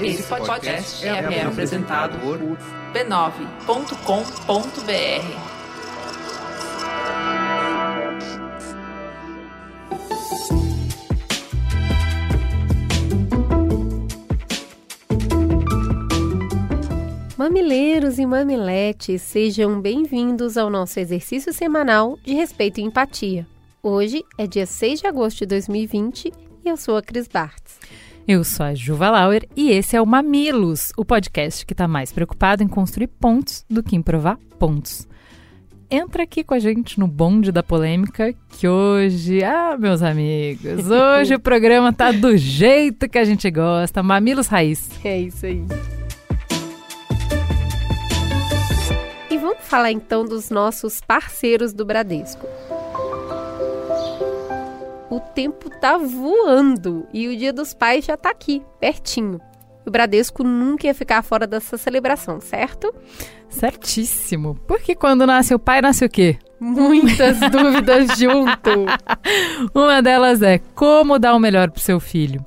Esse podcast é, apresentado por b9.com.br. Mamileiros e mamiletes, sejam bem-vindos ao nosso exercício semanal de respeito e empatia. Hoje é dia 6 de agosto de 2020 e eu sou a Cris Bartz. Eu sou a Juva Lauer e esse é o Mamilos, o podcast que está mais preocupado em construir pontos do que em provar pontos. Entra aqui com a gente no bonde da polêmica, que hoje, ah, meus amigos, hoje o programa tá do jeito que a gente gosta, Mamilos Raiz. É isso aí. E vamos falar então dos nossos parceiros do Bradesco o tempo tá voando e o Dia dos Pais já tá aqui, pertinho. O Bradesco nunca ia ficar fora dessa celebração, certo? Certíssimo. Porque quando nasce o pai, nasce o quê? Muitas dúvidas junto. Uma delas é como dar o melhor pro seu filho.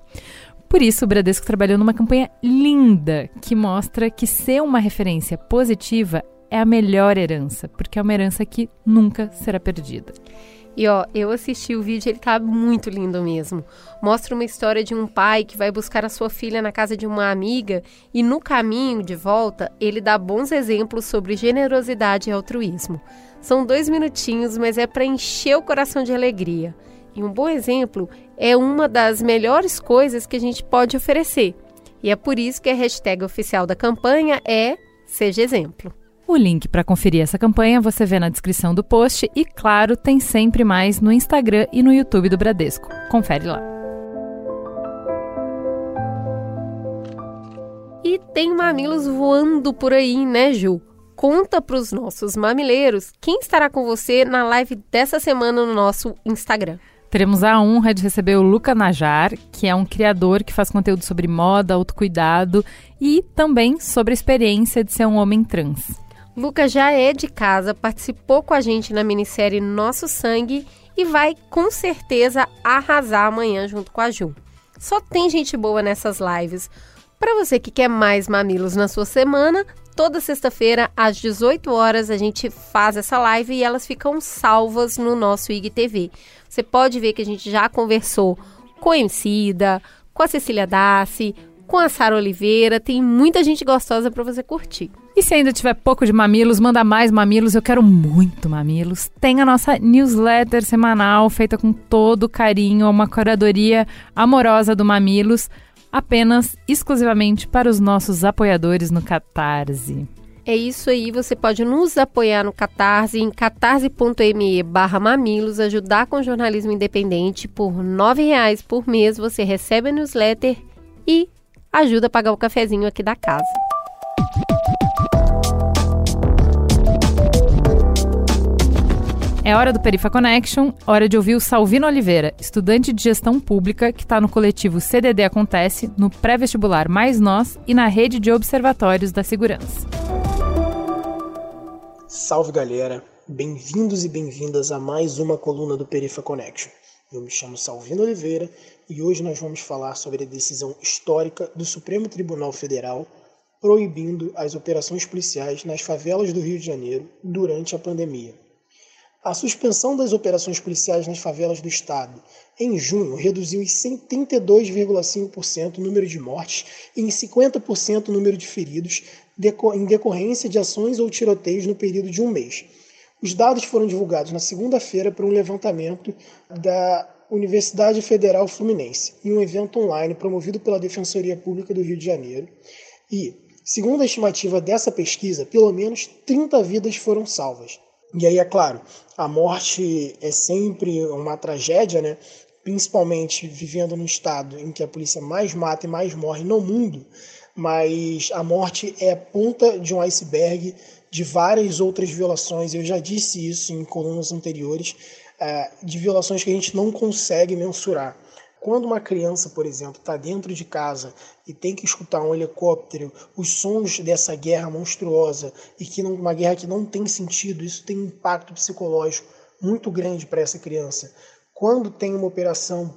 Por isso, o Bradesco trabalhou numa campanha linda que mostra que ser uma referência positiva é a melhor herança, porque é uma herança que nunca será perdida. E ó, eu assisti o vídeo, ele tá muito lindo mesmo. Mostra uma história de um pai que vai buscar a sua filha na casa de uma amiga e no caminho de volta ele dá bons exemplos sobre generosidade e altruísmo. São dois minutinhos, mas é para encher o coração de alegria. E um bom exemplo é uma das melhores coisas que a gente pode oferecer. E é por isso que a hashtag oficial da campanha é Seja Exemplo. O link para conferir essa campanha você vê na descrição do post e, claro, tem sempre mais no Instagram e no YouTube do Bradesco. Confere lá. E tem mamilos voando por aí, né, Ju? Conta para os nossos mamileiros quem estará com você na live dessa semana no nosso Instagram. Teremos a honra de receber o Luca Najar, que é um criador que faz conteúdo sobre moda, autocuidado e também sobre a experiência de ser um homem trans. Lucas já é de casa, participou com a gente na minissérie Nosso Sangue e vai com certeza arrasar amanhã junto com a Ju. Só tem gente boa nessas lives. Para você que quer mais mamilos na sua semana, toda sexta-feira às 18 horas a gente faz essa live e elas ficam salvas no nosso IGTV. Você pode ver que a gente já conversou com a Emicida, com a Cecília Dassi, com a Sara Oliveira, tem muita gente gostosa para você curtir. E se ainda tiver pouco de mamilos, manda mais mamilos, eu quero muito mamilos. Tem a nossa newsletter semanal feita com todo carinho, uma curadoria amorosa do Mamilos, apenas exclusivamente para os nossos apoiadores no Catarse. É isso aí, você pode nos apoiar no Catarse em catarse.me barra mamilos, ajudar com jornalismo independente. Por R$ reais por mês você recebe a newsletter e ajuda a pagar o cafezinho aqui da casa. É hora do Perifa Connection, hora de ouvir o Salvino Oliveira, estudante de gestão pública que está no coletivo CDD Acontece, no pré-vestibular Mais Nós e na rede de observatórios da segurança. Salve galera, bem-vindos e bem-vindas a mais uma coluna do Perifa Connection. Eu me chamo Salvino Oliveira e hoje nós vamos falar sobre a decisão histórica do Supremo Tribunal Federal proibindo as operações policiais nas favelas do Rio de Janeiro durante a pandemia. A suspensão das operações policiais nas favelas do estado em junho reduziu em 72,5% o número de mortes e em 50% o número de feridos em decorrência de ações ou tiroteios no período de um mês. Os dados foram divulgados na segunda-feira por um levantamento da Universidade Federal Fluminense em um evento online promovido pela Defensoria Pública do Rio de Janeiro. E, segundo a estimativa dessa pesquisa, pelo menos 30 vidas foram salvas. E aí, é claro, a morte é sempre uma tragédia, né? principalmente vivendo num estado em que a polícia mais mata e mais morre no mundo, mas a morte é a ponta de um iceberg de várias outras violações. Eu já disse isso em colunas anteriores, de violações que a gente não consegue mensurar. Quando uma criança, por exemplo, está dentro de casa e tem que escutar um helicóptero, os sons dessa guerra monstruosa e que não, uma guerra que não tem sentido, isso tem um impacto psicológico muito grande para essa criança. Quando tem uma operação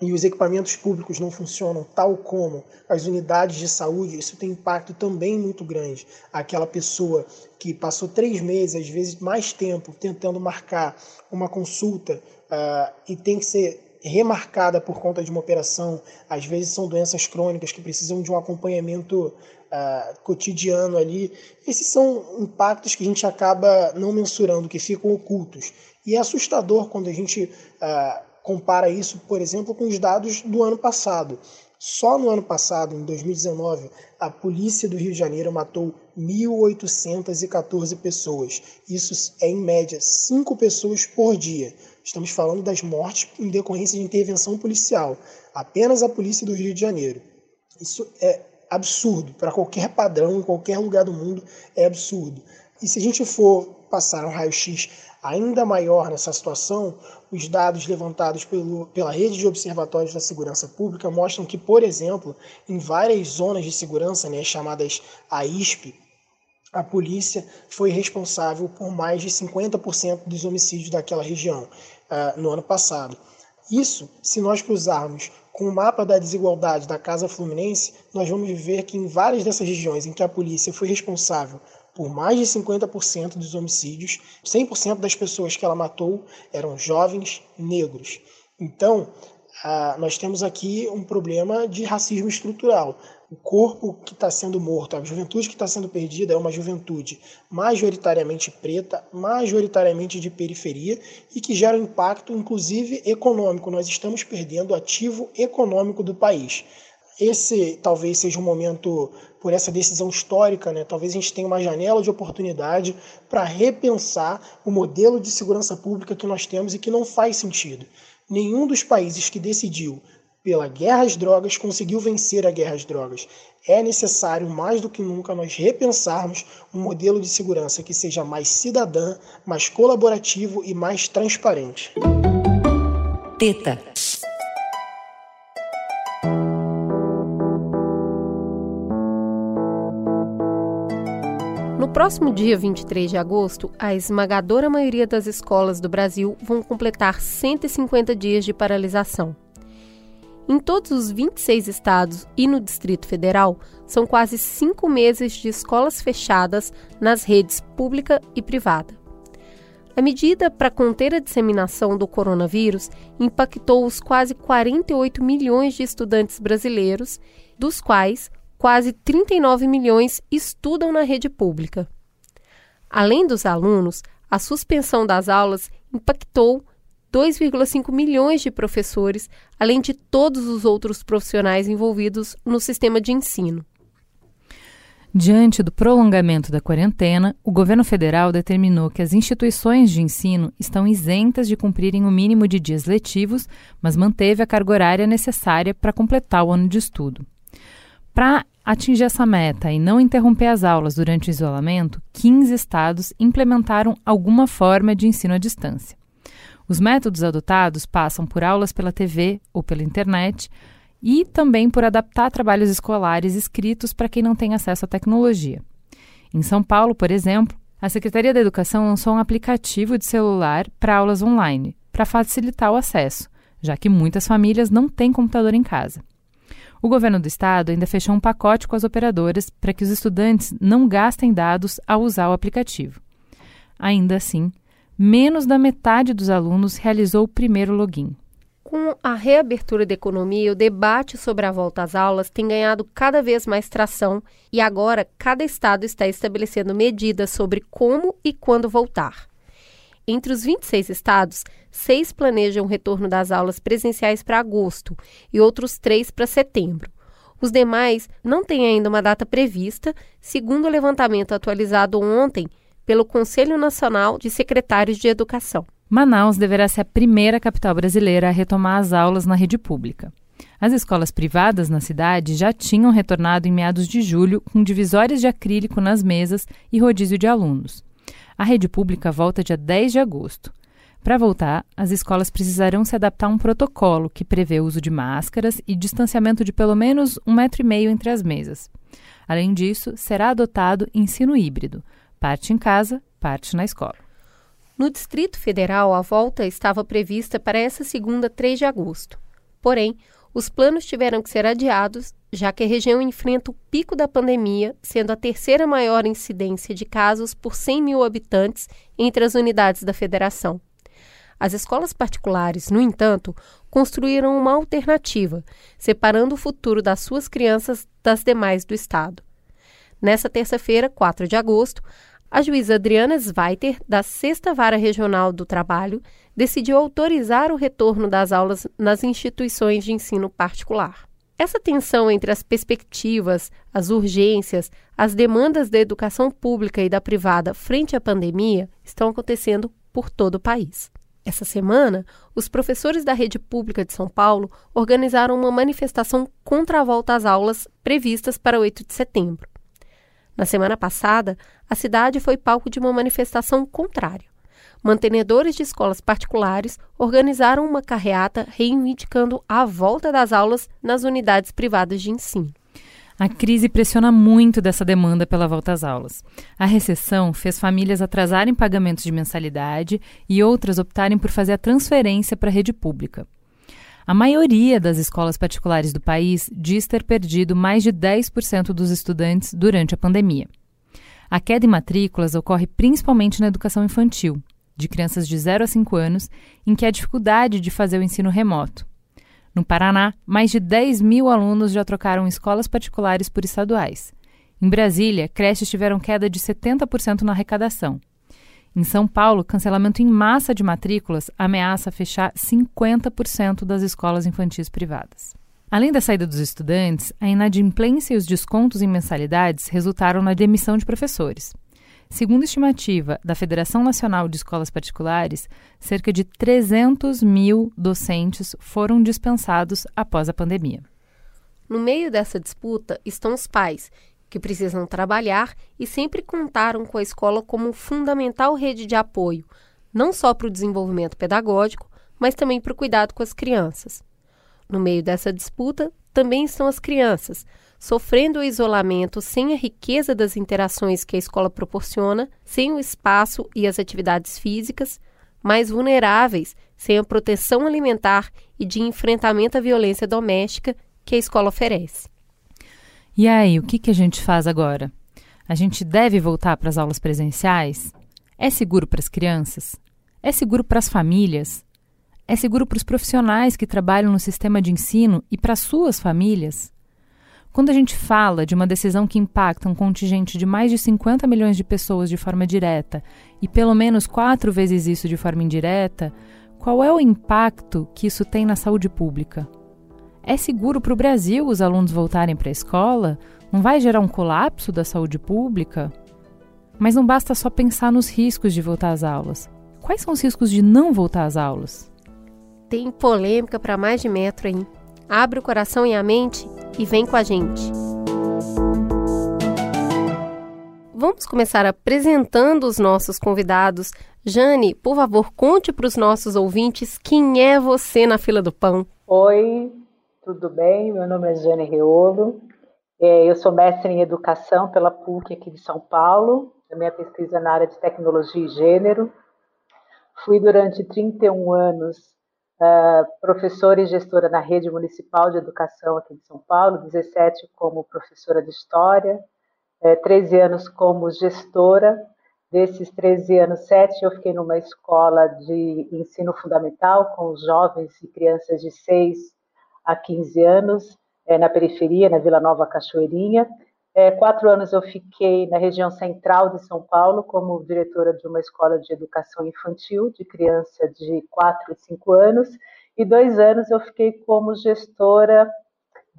e os equipamentos públicos não funcionam tal como as unidades de saúde, isso tem impacto também muito grande. Aquela pessoa que passou três meses, às vezes mais tempo, tentando marcar uma consulta uh, e tem que ser remarcada por conta de uma operação, às vezes são doenças crônicas que precisam de um acompanhamento uh, cotidiano ali. Esses são impactos que a gente acaba não mensurando, que ficam ocultos. E é assustador quando a gente uh, compara isso, por exemplo, com os dados do ano passado. Só no ano passado, em 2019, a polícia do Rio de Janeiro matou 1.814 pessoas. Isso é, em média, 5 pessoas por dia. Estamos falando das mortes em decorrência de intervenção policial. Apenas a polícia do Rio de Janeiro. Isso é absurdo. Para qualquer padrão, em qualquer lugar do mundo, é absurdo. E se a gente for passar um raio-x ainda maior nessa situação, os dados levantados pelo, pela rede de observatórios da segurança pública mostram que, por exemplo, em várias zonas de segurança, né, chamadas AISP, a polícia foi responsável por mais de 50% dos homicídios daquela região uh, no ano passado. Isso, se nós cruzarmos com o mapa da desigualdade da Casa Fluminense, nós vamos ver que em várias dessas regiões em que a polícia foi responsável por mais de 50% dos homicídios, 100% das pessoas que ela matou eram jovens negros. Então, nós temos aqui um problema de racismo estrutural. O corpo que está sendo morto, a juventude que está sendo perdida é uma juventude majoritariamente preta, majoritariamente de periferia e que gera um impacto, inclusive econômico. Nós estamos perdendo o ativo econômico do país esse talvez seja um momento, por essa decisão histórica, né, talvez a gente tenha uma janela de oportunidade para repensar o modelo de segurança pública que nós temos e que não faz sentido. Nenhum dos países que decidiu pela guerra às drogas conseguiu vencer a guerra às drogas. É necessário, mais do que nunca, nós repensarmos um modelo de segurança que seja mais cidadã, mais colaborativo e mais transparente. Teta. Próximo dia 23 de agosto, a esmagadora maioria das escolas do Brasil vão completar 150 dias de paralisação. Em todos os 26 estados e no Distrito Federal, são quase cinco meses de escolas fechadas nas redes pública e privada. A medida para conter a disseminação do coronavírus impactou os quase 48 milhões de estudantes brasileiros, dos quais quase 39 milhões estudam na rede pública. Além dos alunos, a suspensão das aulas impactou 2,5 milhões de professores, além de todos os outros profissionais envolvidos no sistema de ensino. Diante do prolongamento da quarentena, o governo federal determinou que as instituições de ensino estão isentas de cumprirem o mínimo de dias letivos, mas manteve a carga horária necessária para completar o ano de estudo. Para atingir essa meta e não interromper as aulas durante o isolamento, 15 estados implementaram alguma forma de ensino à distância. Os métodos adotados passam por aulas pela TV ou pela internet e também por adaptar trabalhos escolares escritos para quem não tem acesso à tecnologia. Em São Paulo, por exemplo, a Secretaria da Educação lançou um aplicativo de celular para aulas online, para facilitar o acesso, já que muitas famílias não têm computador em casa. O governo do estado ainda fechou um pacote com as operadoras para que os estudantes não gastem dados ao usar o aplicativo. Ainda assim, menos da metade dos alunos realizou o primeiro login. Com a reabertura da economia, o debate sobre a volta às aulas tem ganhado cada vez mais tração e agora cada estado está estabelecendo medidas sobre como e quando voltar. Entre os 26 estados, seis planejam o retorno das aulas presenciais para agosto e outros três para setembro. Os demais não têm ainda uma data prevista, segundo o levantamento atualizado ontem pelo Conselho Nacional de Secretários de Educação. Manaus deverá ser a primeira capital brasileira a retomar as aulas na rede pública. As escolas privadas na cidade já tinham retornado em meados de julho com divisórias de acrílico nas mesas e rodízio de alunos. A rede pública volta dia 10 de agosto. Para voltar, as escolas precisarão se adaptar a um protocolo que prevê o uso de máscaras e distanciamento de pelo menos um metro e meio entre as mesas. Além disso, será adotado ensino híbrido, parte em casa, parte na escola. No Distrito Federal, a volta estava prevista para essa segunda, 3 de agosto. Porém, os planos tiveram que ser adiados, já que a região enfrenta o pico da pandemia, sendo a terceira maior incidência de casos por 100 mil habitantes entre as unidades da federação. As escolas particulares, no entanto, construíram uma alternativa, separando o futuro das suas crianças das demais do Estado. Nessa terça-feira, 4 de agosto, a juíza Adriana Zweiter, da Sexta Vara Regional do Trabalho, decidiu autorizar o retorno das aulas nas instituições de ensino particular. Essa tensão entre as perspectivas, as urgências, as demandas da educação pública e da privada frente à pandemia estão acontecendo por todo o país. Essa semana, os professores da rede pública de São Paulo organizaram uma manifestação contra a volta às aulas previstas para 8 de setembro. Na semana passada, a cidade foi palco de uma manifestação contrária. Mantenedores de escolas particulares organizaram uma carreata reivindicando a volta das aulas nas unidades privadas de ensino. A crise pressiona muito dessa demanda pela volta às aulas. A recessão fez famílias atrasarem pagamentos de mensalidade e outras optarem por fazer a transferência para a rede pública. A maioria das escolas particulares do país diz ter perdido mais de 10% dos estudantes durante a pandemia. A queda em matrículas ocorre principalmente na educação infantil, de crianças de 0 a 5 anos, em que há dificuldade de fazer o ensino remoto. No Paraná, mais de 10 mil alunos já trocaram escolas particulares por estaduais. Em Brasília, creches tiveram queda de 70% na arrecadação. Em São Paulo, cancelamento em massa de matrículas ameaça fechar 50% das escolas infantis privadas. Além da saída dos estudantes, a inadimplência e os descontos em mensalidades resultaram na demissão de professores. Segundo estimativa da Federação Nacional de Escolas Particulares, cerca de 300 mil docentes foram dispensados após a pandemia. No meio dessa disputa estão os pais, que precisam trabalhar e sempre contaram com a escola como fundamental rede de apoio, não só para o desenvolvimento pedagógico, mas também para o cuidado com as crianças. No meio dessa disputa também estão as crianças, sofrendo o isolamento sem a riqueza das interações que a escola proporciona, sem o espaço e as atividades físicas, mais vulneráveis, sem a proteção alimentar e de enfrentamento à violência doméstica que a escola oferece. E aí, o que, que a gente faz agora? A gente deve voltar para as aulas presenciais? É seguro para as crianças? É seguro para as famílias? É seguro para os profissionais que trabalham no sistema de ensino e para suas famílias? Quando a gente fala de uma decisão que impacta um contingente de mais de 50 milhões de pessoas de forma direta e pelo menos quatro vezes isso de forma indireta, qual é o impacto que isso tem na saúde pública? É seguro para o Brasil os alunos voltarem para a escola? Não vai gerar um colapso da saúde pública? Mas não basta só pensar nos riscos de voltar às aulas. Quais são os riscos de não voltar às aulas? Tem polêmica para mais de metro aí. Abre o coração e a mente e vem com a gente. Vamos começar apresentando os nossos convidados. Jane, por favor, conte para os nossos ouvintes quem é você na fila do pão. Oi, tudo bem? Meu nome é Jane Reolo. É, eu sou mestre em educação pela PUC aqui de São Paulo. A minha pesquisa é na área de tecnologia e gênero. Fui durante 31 anos uh, professora e gestora na rede municipal de educação aqui de São Paulo, 17 como professora de história, 13 é, anos como gestora. Desses 13 anos, 7 eu fiquei numa escola de ensino fundamental com jovens e crianças de 6 há 15 anos, é, na periferia, na Vila Nova Cachoeirinha. É, quatro anos eu fiquei na região central de São Paulo como diretora de uma escola de educação infantil de criança de 4 e 5 anos, e dois anos eu fiquei como gestora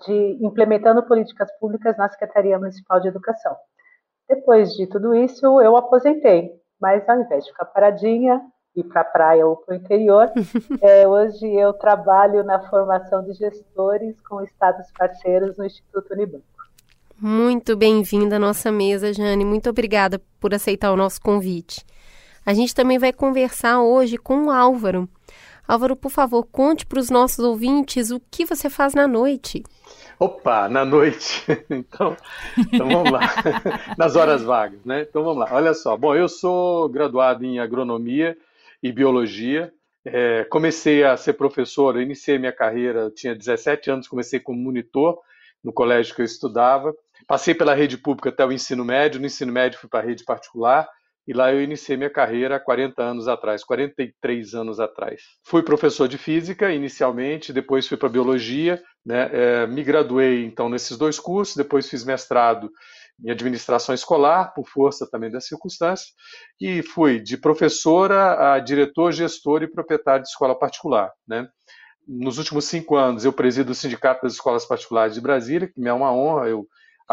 de implementando políticas públicas na Secretaria Municipal de Educação. Depois de tudo isso, eu aposentei, mas ao invés de ficar paradinha, ir para a praia ou para o interior. É, hoje eu trabalho na formação de gestores com estados parceiros no Instituto Unibanco. Muito bem-vinda à nossa mesa, Jane. Muito obrigada por aceitar o nosso convite. A gente também vai conversar hoje com o Álvaro. Álvaro, por favor, conte para os nossos ouvintes o que você faz na noite. Opa, na noite. Então, então vamos lá. Nas horas vagas, né? Então vamos lá. Olha só. Bom, eu sou graduado em agronomia e biologia. É, comecei a ser professor, iniciei minha carreira, tinha 17 anos, comecei como monitor no colégio que eu estudava. Passei pela rede pública até o ensino médio, no ensino médio fui para a rede particular, e lá eu iniciei minha carreira há 40 anos atrás, 43 anos atrás. Fui professor de física inicialmente, depois fui para biologia, né? É, me graduei então nesses dois cursos, depois fiz mestrado em administração escolar, por força também das circunstâncias, e fui de professora a diretor, gestor e proprietário de escola particular. Né? Nos últimos cinco anos, eu presido o Sindicato das Escolas Particulares de Brasília, que me é uma honra, eu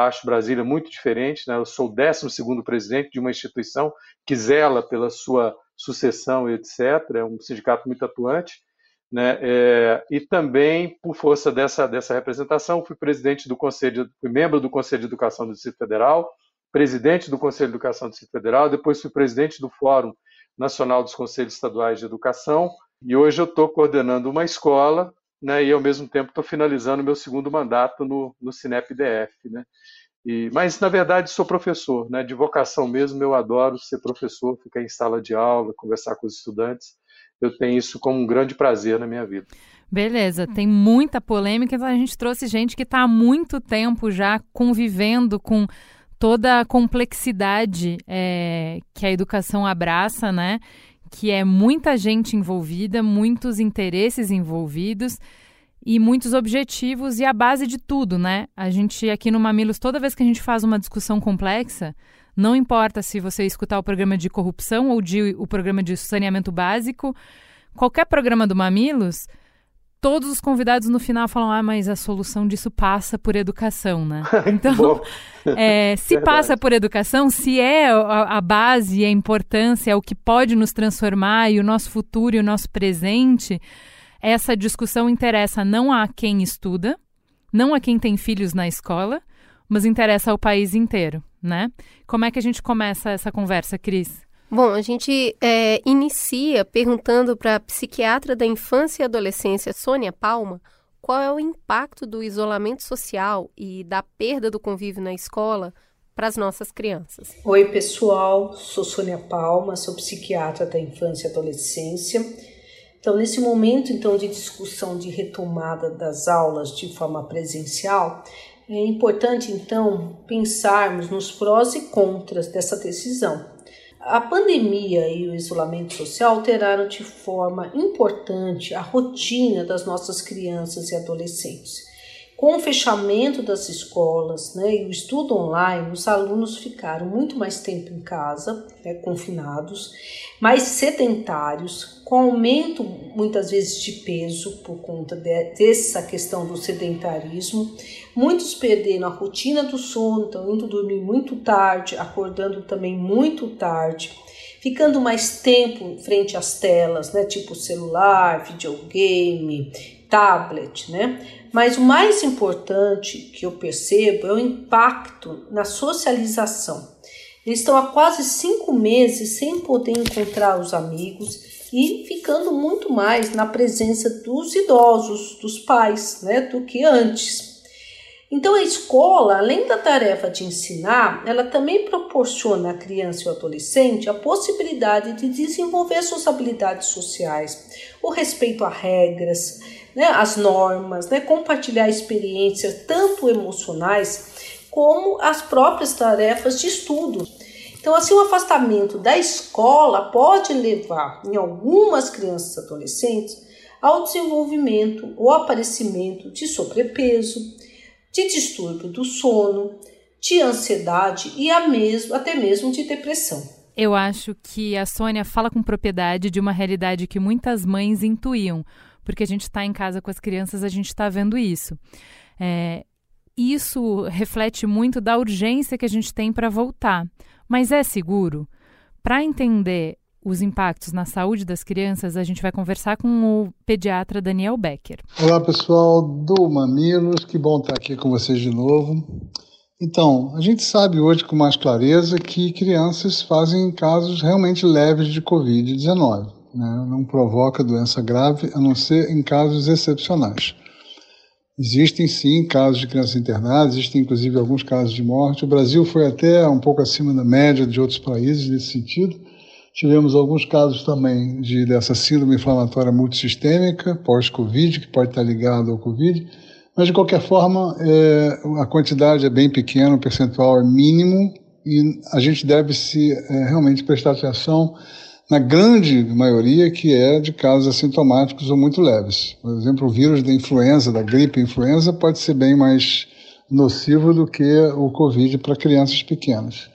acho Brasília muito diferente, né? eu sou o 12 presidente de uma instituição que zela pela sua sucessão etc., é um sindicato muito atuante, né? É, e também, por força dessa, dessa representação, fui presidente do Conselho, fui membro do Conselho de Educação do Distrito Federal, presidente do Conselho de Educação do Distrito Federal, depois fui presidente do Fórum Nacional dos Conselhos Estaduais de Educação, e hoje eu estou coordenando uma escola, né, e ao mesmo tempo estou finalizando meu segundo mandato no, no Cinep DF. Né? E, mas, na verdade, sou professor, né, de vocação mesmo, eu adoro ser professor, ficar em sala de aula, conversar com os estudantes, eu tenho isso como um grande prazer na minha vida. Beleza, tem muita polêmica, então a gente trouxe gente que está há muito tempo já convivendo com toda a complexidade é, que a educação abraça, né? Que é muita gente envolvida, muitos interesses envolvidos e muitos objetivos e a base de tudo, né? A gente aqui no Mamilos, toda vez que a gente faz uma discussão complexa, não importa se você escutar o programa de corrupção ou de, o programa de saneamento básico, qualquer programa do Mamilos, todos os convidados no final falam: ah, mas a solução disso passa por educação, né? Então, é, se Verdade. passa por educação, se é a, a base, a importância, o que pode nos transformar e o nosso futuro e o nosso presente, essa discussão interessa não a quem estuda, não a quem tem filhos na escola, mas interessa ao país inteiro né? Como é que a gente começa essa conversa, Cris? Bom, a gente é, inicia perguntando para a psiquiatra da infância e adolescência, Sônia Palma, qual é o impacto do isolamento social e da perda do convívio na escola para as nossas crianças. Oi, pessoal, sou Sônia Palma, sou psiquiatra da infância e adolescência. Então, nesse momento então de discussão de retomada das aulas de forma presencial, é importante então pensarmos nos prós e contras dessa decisão. A pandemia e o isolamento social alteraram de forma importante a rotina das nossas crianças e adolescentes. Com o fechamento das escolas né, e o estudo online, os alunos ficaram muito mais tempo em casa, né, confinados, mais sedentários, com aumento muitas vezes de peso por conta de, dessa questão do sedentarismo. Muitos perderam a rotina do sono, estão indo dormir muito tarde, acordando também muito tarde ficando mais tempo frente às telas, né, tipo celular, videogame, tablet, né? Mas o mais importante que eu percebo é o impacto na socialização. Eles estão há quase cinco meses sem poder encontrar os amigos e ficando muito mais na presença dos idosos, dos pais, né, do que antes. Então a escola, além da tarefa de ensinar, ela também proporciona à criança e ao adolescente a possibilidade de desenvolver suas habilidades sociais, o respeito a regras, né, as normas, né, compartilhar experiências tanto emocionais como as próprias tarefas de estudo. Então, assim, o afastamento da escola pode levar, em algumas crianças e adolescentes, ao desenvolvimento ou aparecimento de sobrepeso, de distúrbio do sono, de ansiedade e mesmo, até mesmo de depressão. Eu acho que a Sônia fala com propriedade de uma realidade que muitas mães intuíam, porque a gente está em casa com as crianças, a gente está vendo isso. É, isso reflete muito da urgência que a gente tem para voltar. Mas é seguro? Para entender os impactos na saúde das crianças, a gente vai conversar com o pediatra Daniel Becker. Olá, pessoal do Mamilos, que bom estar aqui com vocês de novo. Então, a gente sabe hoje com mais clareza que crianças fazem casos realmente leves de Covid-19 né? não provoca doença grave, a não ser em casos excepcionais. Existem sim casos de crianças internadas, existem inclusive alguns casos de morte. O Brasil foi até um pouco acima da média de outros países nesse sentido. Tivemos alguns casos também de, dessa síndrome inflamatória multissistêmica, pós-Covid, que pode estar ligado ao Covid, mas de qualquer forma é, a quantidade é bem pequena, o percentual é mínimo e a gente deve se é, realmente prestar atenção na grande maioria que é de casos assintomáticos ou muito leves. Por exemplo, o vírus da influenza, da gripe influenza, pode ser bem mais nocivo do que o Covid para crianças pequenas.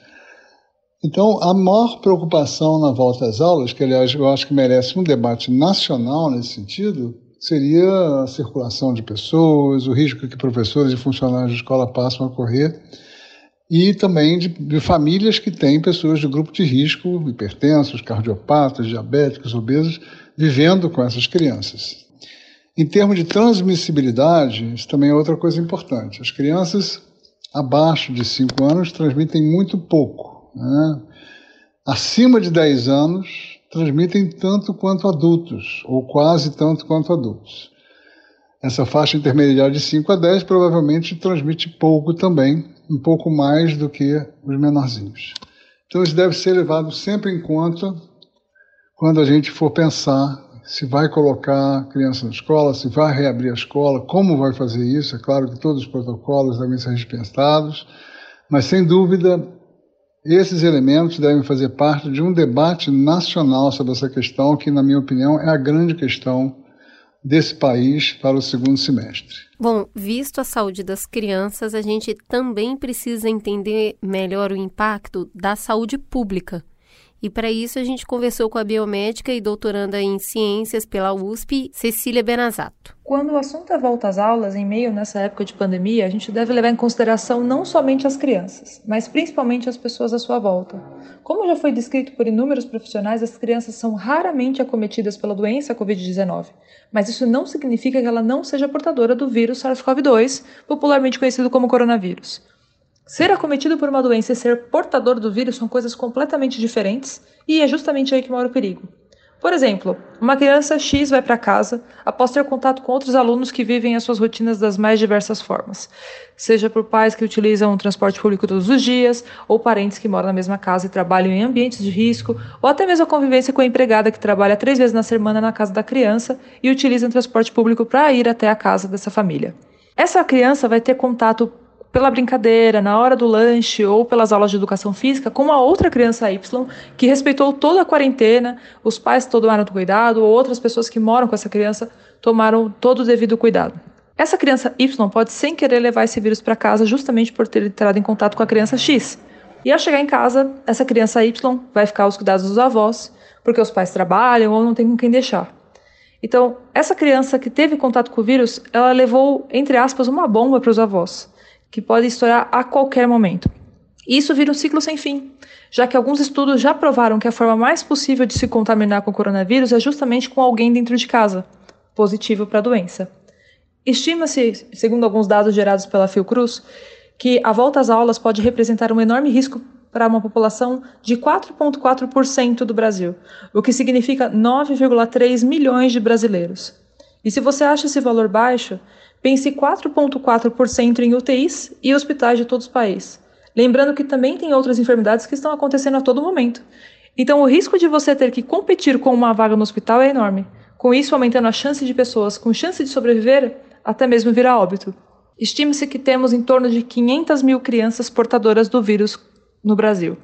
Então, a maior preocupação na volta às aulas, que aliás eu acho que merece um debate nacional nesse sentido, seria a circulação de pessoas, o risco que professores e funcionários de escola passam a correr, e também de, de famílias que têm pessoas de grupo de risco, hipertensos, cardiopatas, diabéticos, obesos, vivendo com essas crianças. Em termos de transmissibilidade, isso também é outra coisa importante. As crianças abaixo de 5 anos transmitem muito pouco né? acima de 10 anos transmitem tanto quanto adultos, ou quase tanto quanto adultos. Essa faixa intermediária de 5 a 10 provavelmente transmite pouco também, um pouco mais do que os menorzinhos. Então isso deve ser levado sempre em conta quando a gente for pensar se vai colocar a criança na escola, se vai reabrir a escola, como vai fazer isso. É claro que todos os protocolos devem ser respeitados, mas sem dúvida esses elementos devem fazer parte de um debate nacional sobre essa questão, que, na minha opinião, é a grande questão desse país para o segundo semestre. Bom, visto a saúde das crianças, a gente também precisa entender melhor o impacto da saúde pública. E para isso a gente conversou com a biomédica e doutoranda em ciências pela USP, Cecília Benazato. Quando o assunto é volta às aulas, em meio nessa época de pandemia, a gente deve levar em consideração não somente as crianças, mas principalmente as pessoas à sua volta. Como já foi descrito por inúmeros profissionais, as crianças são raramente acometidas pela doença Covid-19, mas isso não significa que ela não seja portadora do vírus SARS-CoV-2, popularmente conhecido como coronavírus. Ser acometido por uma doença e ser portador do vírus são coisas completamente diferentes e é justamente aí que mora o perigo. Por exemplo, uma criança X vai para casa após ter contato com outros alunos que vivem as suas rotinas das mais diversas formas, seja por pais que utilizam o transporte público todos os dias, ou parentes que moram na mesma casa e trabalham em ambientes de risco, ou até mesmo a convivência com a empregada que trabalha três vezes na semana na casa da criança e utiliza o transporte público para ir até a casa dessa família. Essa criança vai ter contato pela brincadeira, na hora do lanche ou pelas aulas de educação física, com uma outra criança Y que respeitou toda a quarentena, os pais tomaram cuidado, ou outras pessoas que moram com essa criança tomaram todo o devido cuidado. Essa criança Y pode sem querer levar esse vírus para casa justamente por ter entrado em contato com a criança X. E ao chegar em casa, essa criança Y vai ficar aos cuidados dos avós, porque os pais trabalham ou não tem com quem deixar. Então, essa criança que teve contato com o vírus, ela levou, entre aspas, uma bomba para os avós que pode estourar a qualquer momento. Isso vira um ciclo sem fim, já que alguns estudos já provaram que a forma mais possível de se contaminar com o coronavírus é justamente com alguém dentro de casa, positivo para a doença. Estima-se, segundo alguns dados gerados pela Fiocruz, que a volta às aulas pode representar um enorme risco para uma população de 4,4% do Brasil, o que significa 9,3 milhões de brasileiros. E se você acha esse valor baixo, pense 4,4% em UTIs e hospitais de todo o país. Lembrando que também tem outras enfermidades que estão acontecendo a todo momento. Então, o risco de você ter que competir com uma vaga no hospital é enorme, com isso aumentando a chance de pessoas com chance de sobreviver até mesmo vir a óbito. Estime-se que temos em torno de 500 mil crianças portadoras do vírus no Brasil.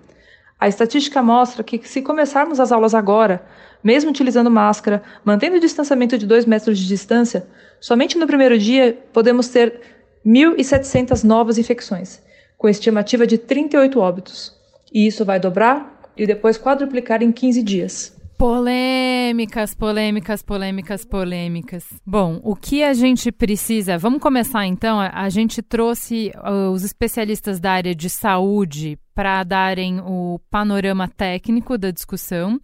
A estatística mostra que, se começarmos as aulas agora, mesmo utilizando máscara, mantendo o distanciamento de 2 metros de distância, somente no primeiro dia podemos ter 1.700 novas infecções, com estimativa de 38 óbitos. E isso vai dobrar e depois quadruplicar em 15 dias. Polêmicas, polêmicas, polêmicas, polêmicas. Bom, o que a gente precisa? Vamos começar então. A gente trouxe uh, os especialistas da área de saúde para darem o panorama técnico da discussão.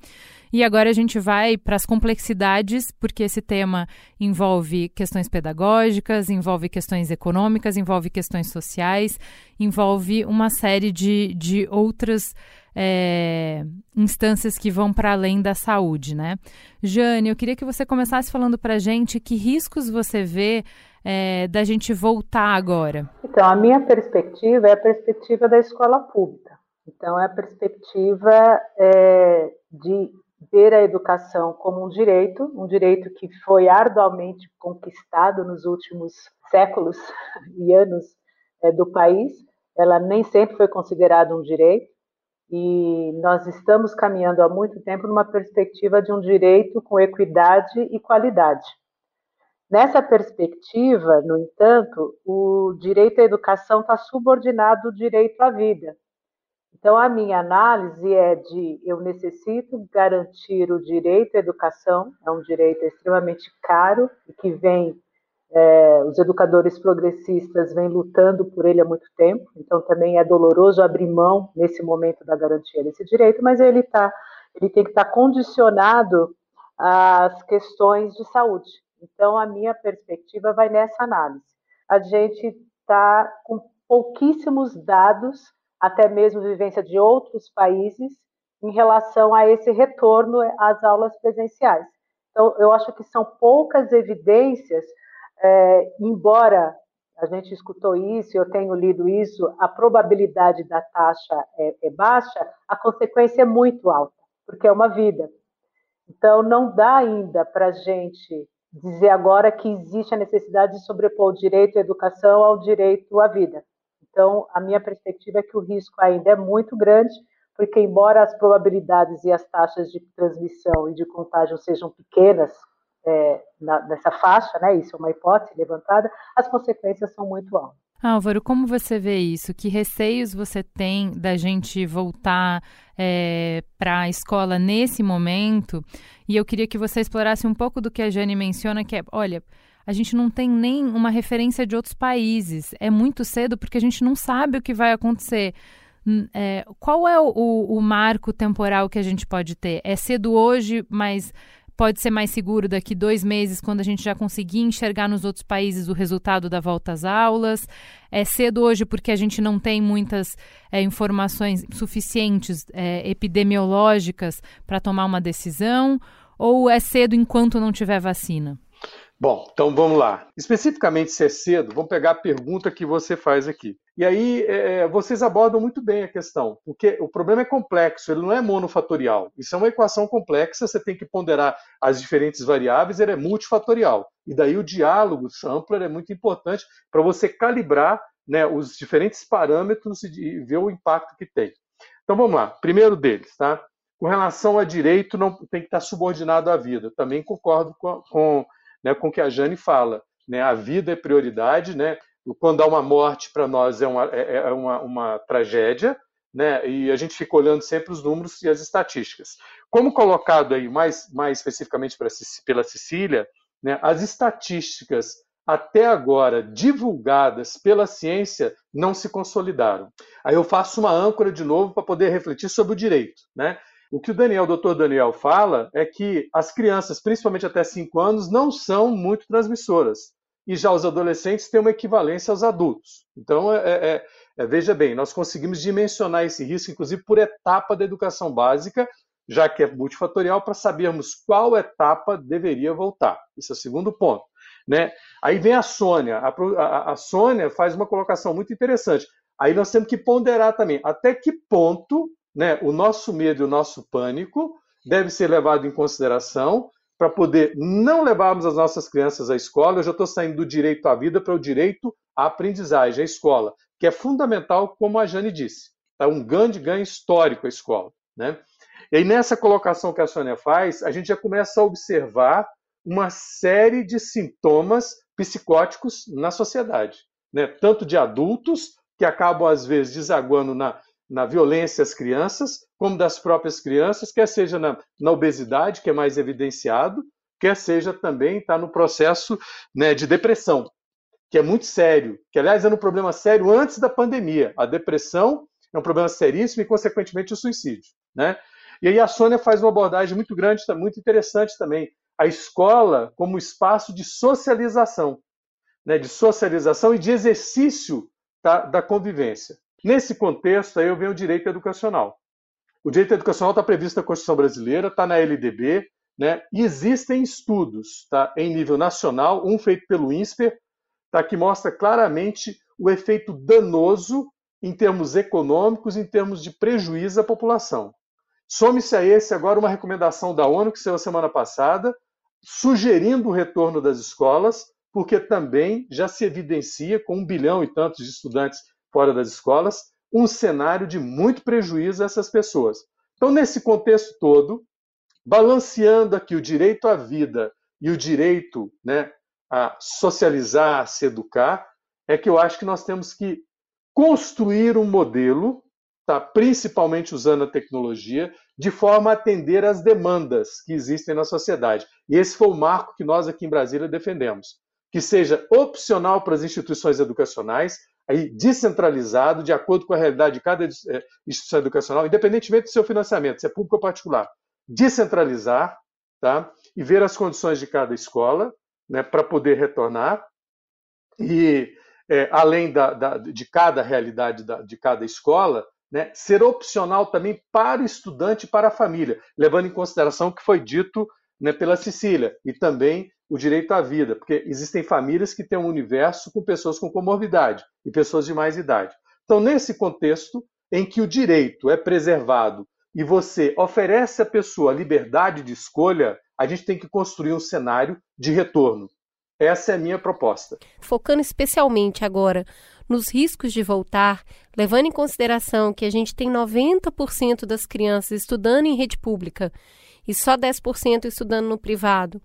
E agora a gente vai para as complexidades, porque esse tema envolve questões pedagógicas, envolve questões econômicas, envolve questões sociais, envolve uma série de, de outras é, instâncias que vão para além da saúde, né? Jane, eu queria que você começasse falando para a gente que riscos você vê é, da gente voltar agora. Então, a minha perspectiva é a perspectiva da escola pública. Então, é a perspectiva é, de ver a educação como um direito, um direito que foi arduamente conquistado nos últimos séculos e anos é, do país. Ela nem sempre foi considerada um direito, e nós estamos caminhando há muito tempo numa perspectiva de um direito com equidade e qualidade. Nessa perspectiva, no entanto, o direito à educação está subordinado ao direito à vida. Então, a minha análise é de eu necessito garantir o direito à educação, é um direito extremamente caro e que vem, é, os educadores progressistas vêm lutando por ele há muito tempo, então também é doloroso abrir mão nesse momento da garantia desse direito, mas ele, tá, ele tem que estar tá condicionado às questões de saúde. Então, a minha perspectiva vai nessa análise. A gente está com pouquíssimos dados, até mesmo vivência de outros países, em relação a esse retorno às aulas presenciais. Então, eu acho que são poucas evidências, é, embora a gente escutou isso, eu tenho lido isso, a probabilidade da taxa é, é baixa, a consequência é muito alta, porque é uma vida. Então, não dá ainda para a gente dizer agora que existe a necessidade de sobrepor o direito à educação ao direito à vida. Então, a minha perspectiva é que o risco ainda é muito grande, porque, embora as probabilidades e as taxas de transmissão e de contágio sejam pequenas é, na, nessa faixa, né, isso é uma hipótese levantada, as consequências são muito altas. Álvaro, como você vê isso? Que receios você tem da gente voltar é, para a escola nesse momento? E eu queria que você explorasse um pouco do que a Jane menciona, que é, olha, a gente não tem nem uma referência de outros países. É muito cedo porque a gente não sabe o que vai acontecer. É, qual é o, o, marco temporal que a gente pode ter? É cedo hoje, mas pode ser mais seguro daqui dois meses, quando a gente já conseguir enxergar nos outros países o resultado da volta às aulas. É cedo hoje porque a gente não tem muitas é, informações suficientes é, epidemiológicas para tomar uma decisão. Ou é cedo enquanto não tiver vacina? Bom, então vamos lá. Especificamente se é cedo, vamos pegar a pergunta que você faz aqui. E aí é, é, vocês abordam muito bem a questão, porque o problema é complexo, ele não é monofatorial. Isso é uma equação complexa, você tem que ponderar as diferentes variáveis, ele é multifatorial. E daí o diálogo sampler é muito importante para você calibrar né, os diferentes parâmetros e ver o impacto que tem. Então vamos lá. Primeiro deles, tá? Com relação a direito, não tem que estar subordinado à vida. Também concordo com, com né, com o que a Jane fala. Né, a vida é prioridade, né? quando há uma morte para nós é, uma, é, é uma, uma tragédia, né? E a gente fica olhando sempre os números e as estatísticas. Como colocado aí mais, mais especificamente pra, pela Cecília, né, as estatísticas até agora divulgadas pela ciência não se consolidaram. Aí eu faço uma âncora de novo para poder refletir sobre o direito, né? O que o Daniel, o doutor Daniel fala é que as crianças, principalmente até 5 anos, não são muito transmissoras. E já os adolescentes têm uma equivalência aos adultos. Então, é, é, é, veja bem, nós conseguimos dimensionar esse risco, inclusive por etapa da educação básica, já que é multifatorial, para sabermos qual etapa deveria voltar. Esse é o segundo ponto. Né? Aí vem a Sônia. A, a, a Sônia faz uma colocação muito interessante. Aí nós temos que ponderar também até que ponto né, o nosso medo e o nosso pânico deve ser levado em consideração para poder não levarmos as nossas crianças à escola. Eu já estou saindo do direito à vida para o direito à aprendizagem, à escola, que é fundamental, como a Jane disse. É um grande ganho histórico a escola. Né? E aí, nessa colocação que a Sônia faz, a gente já começa a observar uma série de sintomas psicóticos na sociedade, né? tanto de adultos, que acabam, às vezes, desaguando na na violência às crianças, como das próprias crianças, quer seja na, na obesidade, que é mais evidenciado, quer seja também está no processo né, de depressão, que é muito sério, que aliás era um problema sério antes da pandemia. A depressão é um problema seríssimo e, consequentemente, o suicídio. Né? E aí a Sônia faz uma abordagem muito grande, muito interessante também. A escola como espaço de socialização, né, de socialização e de exercício da, da convivência. Nesse contexto, aí eu venho o direito educacional. O direito educacional está previsto na Constituição Brasileira, está na LDB, né? e existem estudos tá, em nível nacional, um feito pelo INSPER, tá, que mostra claramente o efeito danoso em termos econômicos, em termos de prejuízo à população. Some-se a esse agora uma recomendação da ONU que saiu semana passada, sugerindo o retorno das escolas, porque também já se evidencia, com um bilhão e tantos de estudantes fora das escolas, um cenário de muito prejuízo a essas pessoas. Então, nesse contexto todo, balanceando aqui o direito à vida e o direito né, a socializar, a se educar, é que eu acho que nós temos que construir um modelo, tá, principalmente usando a tecnologia, de forma a atender às demandas que existem na sociedade. E esse foi o marco que nós aqui em Brasília defendemos, que seja opcional para as instituições educacionais, aí descentralizado, de acordo com a realidade de cada eh, instituição educacional, independentemente do seu financiamento, se é público ou particular, descentralizar, tá? E ver as condições de cada escola, né, para poder retornar e é, além da, da, de cada realidade da, de cada escola, né, ser opcional também para o estudante e para a família, levando em consideração o que foi dito né, pela Cecília e também o direito à vida, porque existem famílias que têm um universo com pessoas com comorbidade e pessoas de mais idade. Então, nesse contexto em que o direito é preservado e você oferece à pessoa liberdade de escolha, a gente tem que construir um cenário de retorno. Essa é a minha proposta. Focando especialmente agora nos riscos de voltar, levando em consideração que a gente tem 90% das crianças estudando em rede pública e só 10% estudando no privado.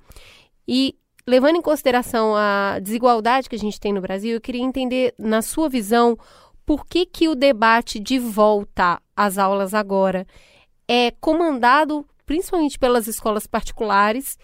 E levando em consideração a desigualdade que a gente tem no Brasil, eu queria entender, na sua visão, por que, que o debate de volta às aulas agora é comandado principalmente pelas escolas particulares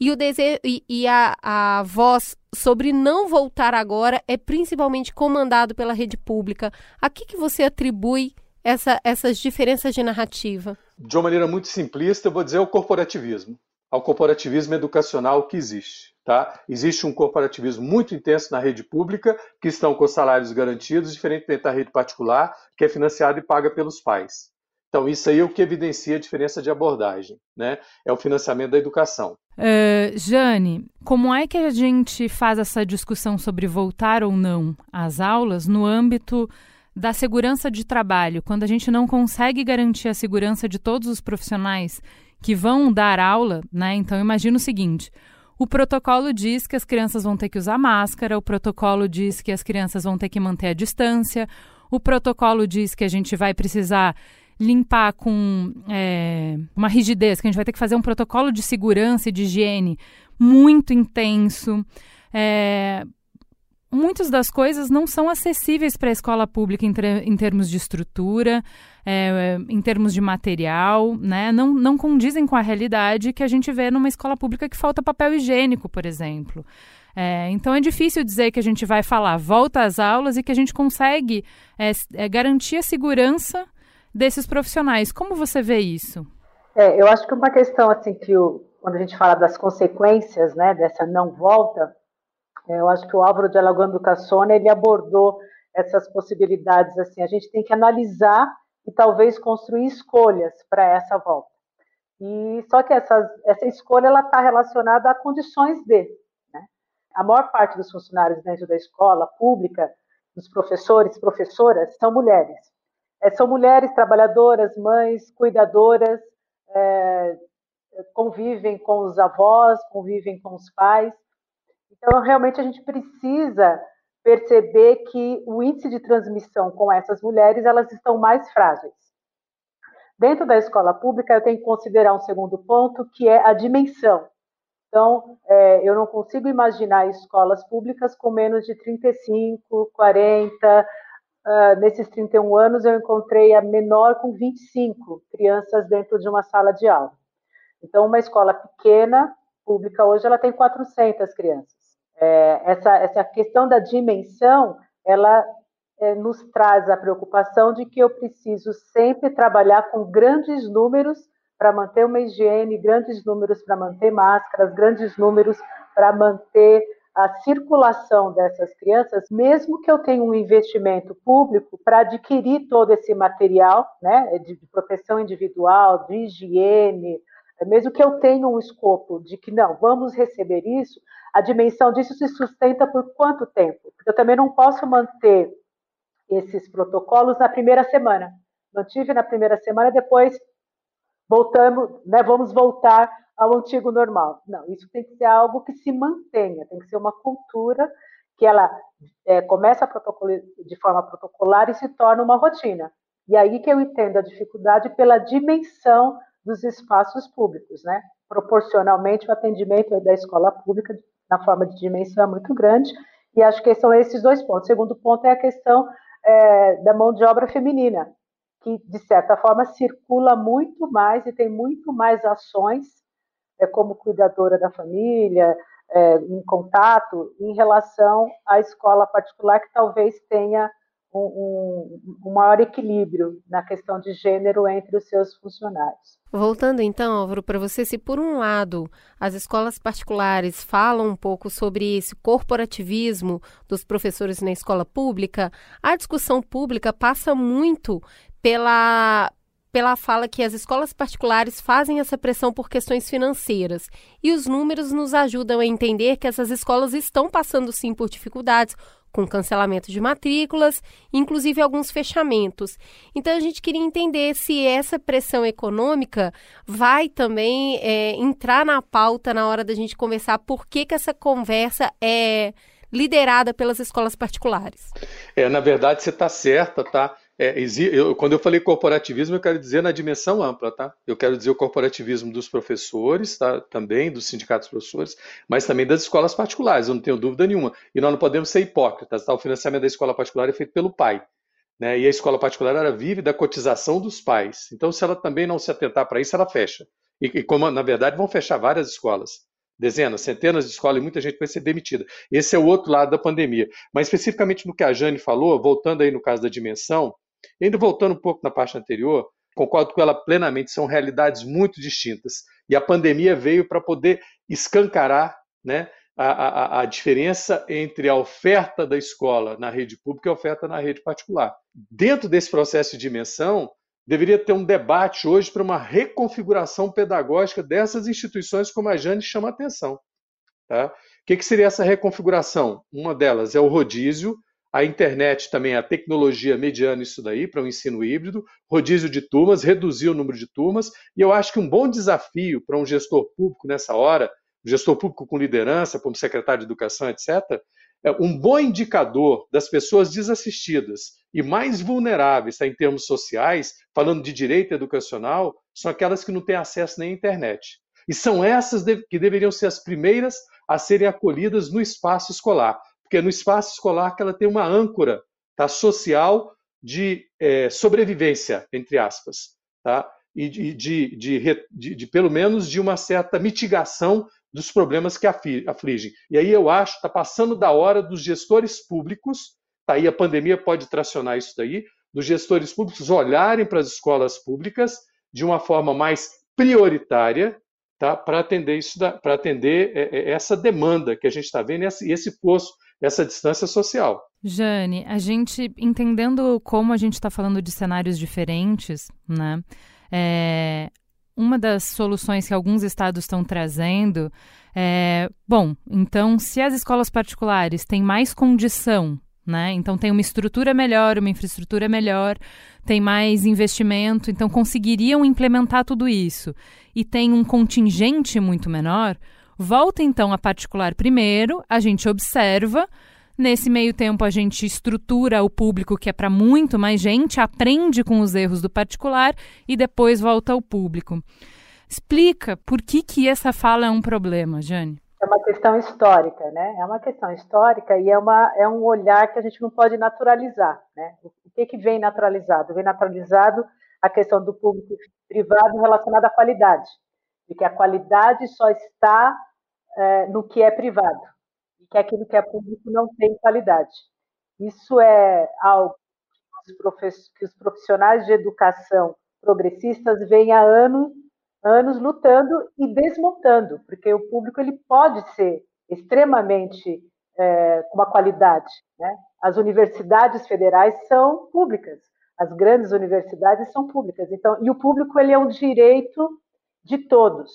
e, o dese... e, e a, a voz sobre não voltar agora é principalmente comandado pela rede pública. A que, que você atribui essa, essas diferenças de narrativa? De uma maneira muito simplista, eu vou dizer o corporativismo, ao corporativismo educacional que existe. Tá? Existe um corporativismo muito intenso na rede pública, que estão com salários garantidos, diferentemente da rede particular, que é financiada e paga pelos pais. Então, isso aí é o que evidencia a diferença de abordagem, né? É o financiamento da educação. Uh, Jane, como é que a gente faz essa discussão sobre voltar ou não às aulas no âmbito da segurança de trabalho, quando a gente não consegue garantir a segurança de todos os profissionais que vão dar aula, né? Então, imagina o seguinte: o protocolo diz que as crianças vão ter que usar máscara, o protocolo diz que as crianças vão ter que manter a distância, o protocolo diz que a gente vai precisar limpar com é, uma rigidez, que a gente vai ter que fazer um protocolo de segurança e de higiene muito intenso. É, muitas das coisas não são acessíveis para a escola pública em, em termos de estrutura, é, em termos de material, né? Não, não condizem com a realidade que a gente vê numa escola pública que falta papel higiênico, por exemplo. É, então é difícil dizer que a gente vai falar volta às aulas e que a gente consegue é, é garantir a segurança desses profissionais. Como você vê isso? É, eu acho que uma questão assim que o, quando a gente fala das consequências, né, dessa não volta, eu acho que o Álvaro de Alagoano Cassone, ele abordou essas possibilidades assim. A gente tem que analisar e talvez construir escolhas para essa volta. E só que essa, essa escolha ela está relacionada a condições de. Né? A maior parte dos funcionários dentro da escola pública, dos professores, professoras, são mulheres. É, são mulheres trabalhadoras, mães, cuidadoras, é, convivem com os avós, convivem com os pais. Então, realmente, a gente precisa perceber que o índice de transmissão com essas mulheres, elas estão mais frágeis. Dentro da escola pública, eu tenho que considerar um segundo ponto, que é a dimensão. Então, é, eu não consigo imaginar escolas públicas com menos de 35, 40, Uh, nesses 31 anos, eu encontrei a menor com 25 crianças dentro de uma sala de aula. Então, uma escola pequena, pública hoje, ela tem 400 crianças. É, essa, essa questão da dimensão, ela é, nos traz a preocupação de que eu preciso sempre trabalhar com grandes números para manter uma higiene, grandes números para manter máscaras, grandes números para manter a circulação dessas crianças, mesmo que eu tenha um investimento público para adquirir todo esse material, né, de proteção individual, de higiene, mesmo que eu tenha um escopo de que não, vamos receber isso, a dimensão disso se sustenta por quanto tempo? Eu também não posso manter esses protocolos na primeira semana. Mantive na primeira semana, depois voltamos, né, vamos voltar ao antigo normal. Não, isso tem que ser algo que se mantenha, tem que ser uma cultura que ela é, começa de forma protocolar e se torna uma rotina. E aí que eu entendo a dificuldade pela dimensão dos espaços públicos, né? Proporcionalmente, o atendimento da escola pública, na forma de dimensão, é muito grande, e acho que são esses dois pontos. O segundo ponto é a questão é, da mão de obra feminina, que, de certa forma, circula muito mais e tem muito mais ações é, como cuidadora da família, é, em contato, em relação à escola particular, que talvez tenha um, um, maior equilíbrio na questão de gênero entre os seus funcionários. Voltando então, Álvaro, para você, se por um lado as escolas particulares falam um pouco sobre esse corporativismo dos professores na escola pública, a discussão pública passa muito pela pela fala que as escolas particulares fazem essa pressão por questões financeiras. E os números nos ajudam a entender que essas escolas estão passando sim por dificuldades, com cancelamento de matrículas, inclusive alguns fechamentos. Então a gente queria entender se essa pressão econômica vai também é, entrar na pauta na hora da gente conversar por que, que essa conversa é liderada pelas escolas particulares. É, na verdade, você está certa, tá? É, eu, quando eu falei corporativismo, eu quero dizer na dimensão ampla, tá? Eu quero dizer o corporativismo dos professores, tá? também dos sindicatos professores, mas também das escolas particulares, eu não tenho dúvida nenhuma. E nós não podemos ser hipócritas, tá? O financiamento da escola particular é feito pelo pai, né? E a escola particular ela vive da cotização dos pais. Então, se ela também não se atentar para isso, ela fecha. E, e como na verdade vão fechar várias escolas, dezenas, centenas de escolas e muita gente vai ser demitida. Esse é o outro lado da pandemia. Mas especificamente no que a Jane falou, voltando aí no caso da dimensão, ainda voltando um pouco na parte anterior, concordo com ela plenamente, são realidades muito distintas. E a pandemia veio para poder escancarar né, a, a, a, diferença entre a oferta da escola na rede pública e a oferta na rede particular. Dentro desse processo de dimensão, deveria ter um debate hoje para uma reconfiguração pedagógica dessas instituições, como a Jane chama a atenção. Tá? O que, que seria essa reconfiguração? Uma delas é o rodízio, a internet também, a tecnologia mediana isso daí para o um ensino híbrido, rodízio de turmas, reduzir o número de turmas, e eu acho que um bom desafio para um gestor público nessa hora, gestor público com liderança, como secretário de educação, etc., é um bom indicador das pessoas desassistidas e mais vulneráveis tá, em termos sociais, falando de direito educacional, são aquelas que não têm acesso nem à internet. E são essas que deveriam ser as primeiras a serem acolhidas no espaço escolar porque no espaço escolar que ela tem uma âncora tá, social de é, sobrevivência, entre aspas, tá? e de, de, de, de, pelo menos de uma certa mitigação dos problemas que afligem. E aí eu acho que está passando da hora dos gestores públicos, tá aí a pandemia pode tracionar isso daí, dos gestores públicos olharem para as escolas públicas de uma forma mais prioritária, tá, para atender isso, para atender é, é, essa demanda que a gente está vendo e esse, esse poço essa distância social. Jane, a gente entendendo como a gente está falando de cenários diferentes, né? É, uma das soluções que alguns estados estão trazendo é, bom, então se as escolas particulares têm mais condição, né? Então tem uma estrutura melhor, uma infraestrutura melhor, tem mais investimento, então conseguiriam implementar tudo isso e tem um contingente muito menor, Volta então a particular primeiro, a gente observa. Nesse meio tempo, a gente estrutura o público, que é para muito mais gente, aprende com os erros do particular e depois volta ao público. Explica por que, que essa fala é um problema, Jane. É uma questão histórica, né? É uma questão histórica e é, uma, é um olhar que a gente não pode naturalizar, né? O que, que vem naturalizado? Vem naturalizado a questão do público privado relacionada à qualidade de que a qualidade só está é, no que é privado e que aquilo que é público não tem qualidade. Isso é algo que os profissionais de educação progressistas vêm há anos, anos lutando e desmontando, porque o público ele pode ser extremamente é, com uma qualidade. Né? As universidades federais são públicas, as grandes universidades são públicas. Então, e o público ele é um direito de todos.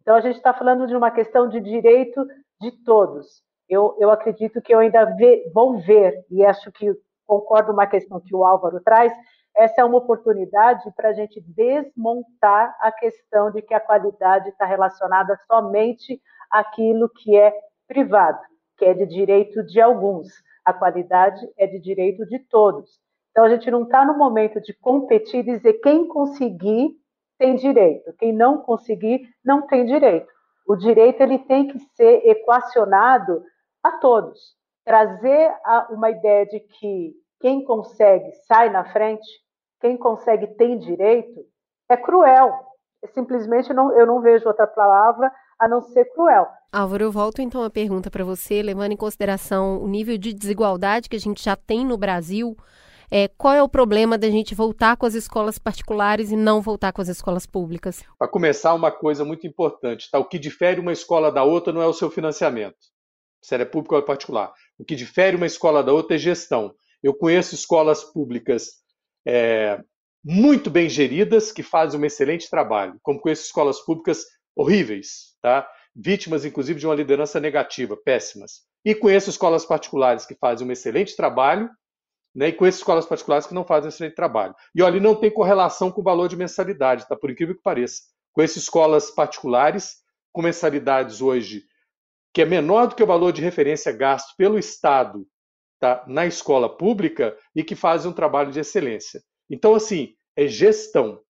Então, a gente está falando de uma questão de direito de todos. Eu, eu acredito que eu ainda ve, ver, e acho que concordo uma questão que o Álvaro traz, essa é uma oportunidade para a gente desmontar a questão de que a qualidade está relacionada somente àquilo que é privado, que é de direito de alguns. A qualidade é de direito de todos. Então, a gente não está no momento de competir e dizer quem conseguir tem direito, quem não conseguir não tem direito. O direito ele tem que ser equacionado a todos. Trazer uma ideia de que quem consegue sai na frente quem consegue tem direito, é cruel. É simplesmente não, eu não vejo outra palavra a não ser cruel. Álvaro, eu volto então a pergunta para você, levando em consideração o nível de desigualdade que a gente já tem no Brasil. É, qual é o problema da gente voltar com as escolas particulares e não voltar com as escolas públicas? Para começar, uma coisa muito importante, tá? O que difere uma escola da outra não é o seu financiamento, se ela é pública ou é particular. O que difere uma escola da outra é gestão. Eu conheço escolas públicas é, muito bem geridas, que fazem um excelente trabalho, como conheço escolas públicas horríveis, tá? vítimas, inclusive, de uma liderança negativa, péssimas. E conheço escolas particulares que fazem um excelente trabalho, né? e conheço escolas particulares que não fazem excelente trabalho. E olha, não tem correlação com o valor de mensalidade, tá? por incrível que pareça. Conheço escolas particulares com mensalidades hoje que é menor do que o valor de referência gasto pelo Estado tá, na escola pública e que fazem um trabalho de excelência. Então, assim, é gestão.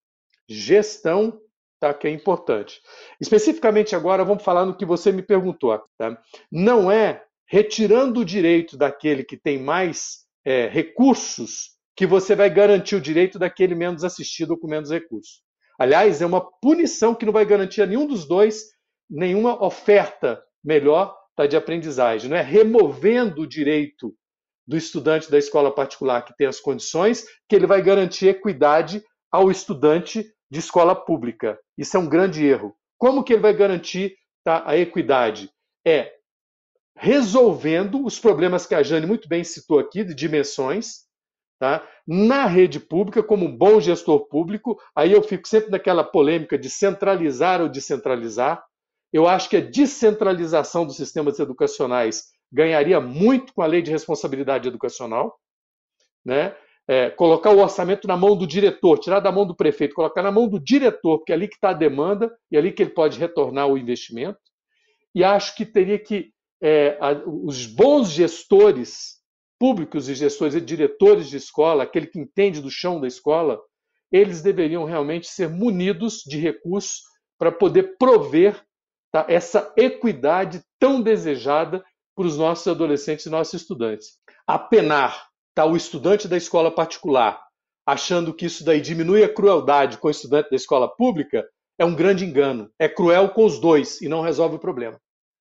Gestão tá, que é importante. Especificamente agora, vamos falar no que você me perguntou. Tá? Não é retirando o direito daquele que tem mais é, recursos que você vai garantir o direito daquele menos assistido ou com menos recursos. Aliás, é uma punição que não vai garantir a nenhum dos dois nenhuma oferta melhor tá, de aprendizagem. Não é removendo o direito do estudante da escola particular que tem as condições, que ele vai garantir equidade ao estudante de escola pública. Isso é um grande erro. Como que ele vai garantir tá, a equidade? É resolvendo os problemas que a Jane muito bem citou aqui, de dimensões, tá? na rede pública, como um bom gestor público. Aí eu fico sempre naquela polêmica de centralizar ou descentralizar. Eu acho que a descentralização dos sistemas educacionais ganharia muito com a lei de responsabilidade educacional, né? É, colocar o orçamento na mão do diretor, tirar da mão do prefeito, colocar na mão do diretor, porque é ali que está a demanda e é ali que ele pode retornar o investimento. E acho que teria que é, a, os bons gestores públicos e gestores e diretores de escola, aquele que entende do chão da escola, eles deveriam realmente ser munidos de recursos para poder prover tá, essa equidade tão desejada para os nossos adolescentes e nossos estudantes. Apenar tá, o estudante da escola particular achando que isso daí diminui a crueldade com o estudante da escola pública é um grande engano. É cruel com os dois e não resolve o problema.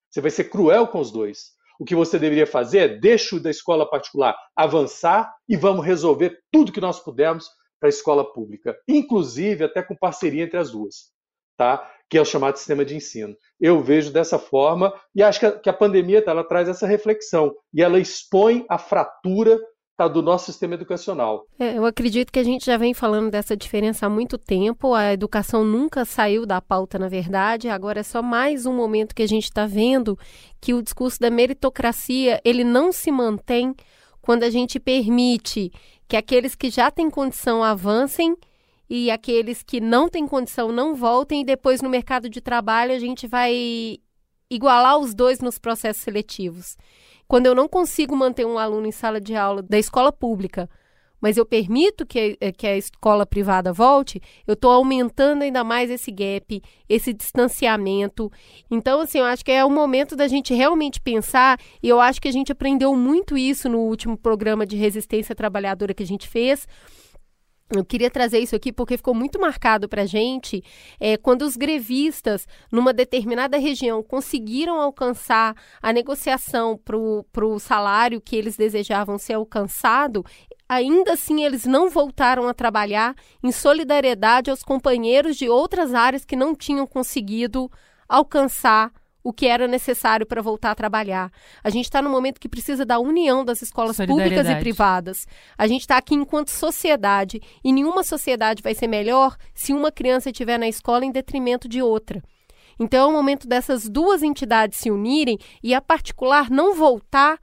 Você vai ser cruel com os dois. O que você deveria fazer é deixa o da escola particular avançar e vamos resolver tudo que nós pudermos para a escola pública, inclusive até com parceria entre as duas tá? que é o chamado sistema de ensino. Eu vejo dessa forma e acho que a, pandemia ela traz essa reflexão e ela expõe a fratura tá, do nosso sistema educacional. É, eu acredito que a gente já vem falando dessa diferença há muito tempo. A educação nunca saiu da pauta, na verdade. Agora é só mais um momento que a gente está vendo que o discurso da meritocracia ele não se mantém quando a gente permite que aqueles que já têm condição avancem e aqueles que não têm condição não voltem, e depois no mercado de trabalho a gente vai igualar os dois nos processos seletivos. Quando eu não consigo manter um aluno em sala de aula da escola pública, mas eu permito que, que a escola privada volte, eu estou aumentando ainda mais esse gap, esse distanciamento. Então, assim, eu acho que é o momento da gente realmente pensar, e eu acho que a gente aprendeu muito isso no último programa de resistência trabalhadora que a gente fez eu queria trazer isso aqui porque ficou muito marcado para a gente é, quando os grevistas, numa determinada região, conseguiram alcançar a negociação para o salário que eles desejavam ser alcançado, ainda assim eles não voltaram a trabalhar em solidariedade aos companheiros de outras áreas que não tinham conseguido alcançar o que era necessário para voltar a trabalhar. A gente está no momento que precisa da união das escolas públicas e privadas. A gente está aqui enquanto sociedade e nenhuma sociedade vai ser melhor se uma criança estiver na escola em detrimento de outra. Então é o momento dessas duas entidades se unirem e a particular não voltar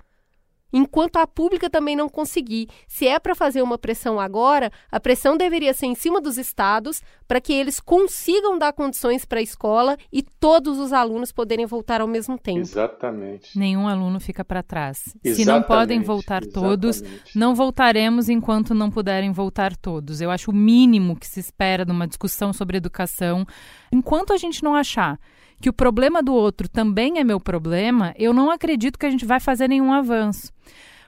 enquanto a pública também não conseguir. Se é para fazer uma pressão agora, a pressão deveria ser em cima dos estados para que eles consigam dar condições para a escola e todos os alunos poderem voltar ao mesmo tempo. Exatamente. Nenhum aluno fica para trás. Exatamente, Se não podem voltar exatamente. todos, não voltaremos enquanto não puderem voltar todos. Eu acho o mínimo que se espera numa discussão sobre educação. Enquanto a gente não achar que o problema do outro também é meu problema, eu não acredito que a gente vai fazer nenhum avanço.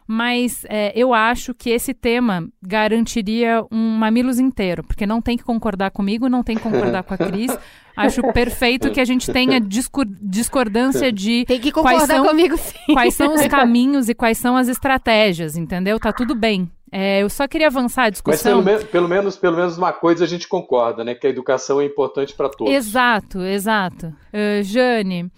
Mas é, eu acho que esse tema garantiria um mamilos inteiro, porque não tem que concordar comigo, não tem que concordar com a Cris. Acho perfeito que a gente tenha discor discordância de Tem que concordar são, comigo sim. quais são os caminhos e quais são as estratégias, entendeu? Tá tudo bem. É, eu só queria avançar a Mas discussão. pelo, me- pelo menos, pelo menos uma coisa a gente concorda, né? Que a educação é importante para todos. Exato, exato. Uh, Jane,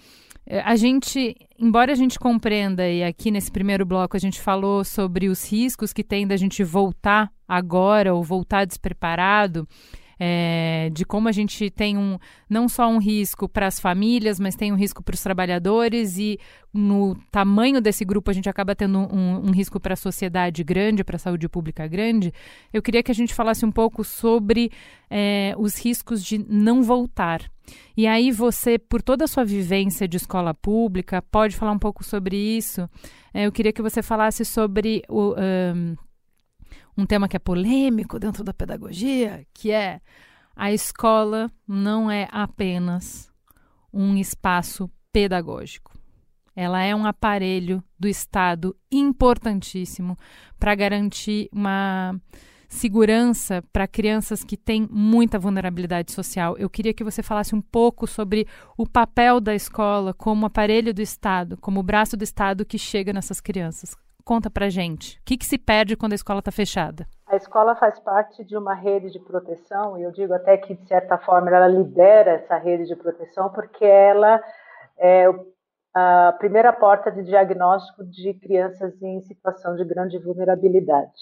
a gente, embora a gente compreenda, e aqui nesse primeiro bloco a gente falou sobre os riscos que tem da gente voltar agora ou voltar despreparado, eh, de como a gente tem um não só um risco para as famílias, mas tem um risco para os trabalhadores e no tamanho desse grupo a gente acaba tendo um, um risco para a sociedade grande, para a saúde pública grande. Eu queria que a gente falasse um pouco sobre eh, os riscos de não voltar. E aí você, por toda a sua vivência de escola pública, pode falar um pouco sobre isso. Eh, eu queria que você falasse sobre o, ahn, um tema que é polêmico dentro da pedagogia, que é a escola não é apenas um espaço pedagógico. Ela é um aparelho do Estado importantíssimo para garantir uma segurança para crianças que têm muita vulnerabilidade social. Eu queria que você falasse um pouco sobre o papel da escola como aparelho do Estado, como braço do Estado que chega nessas crianças. Conta pra gente. O que, que se perde quando a escola está fechada? A escola faz parte de uma rede de proteção, e eu digo até que, de certa forma, ela lidera essa rede de proteção, porque ela é a primeira porta de diagnóstico de crianças em situação de grande vulnerabilidade.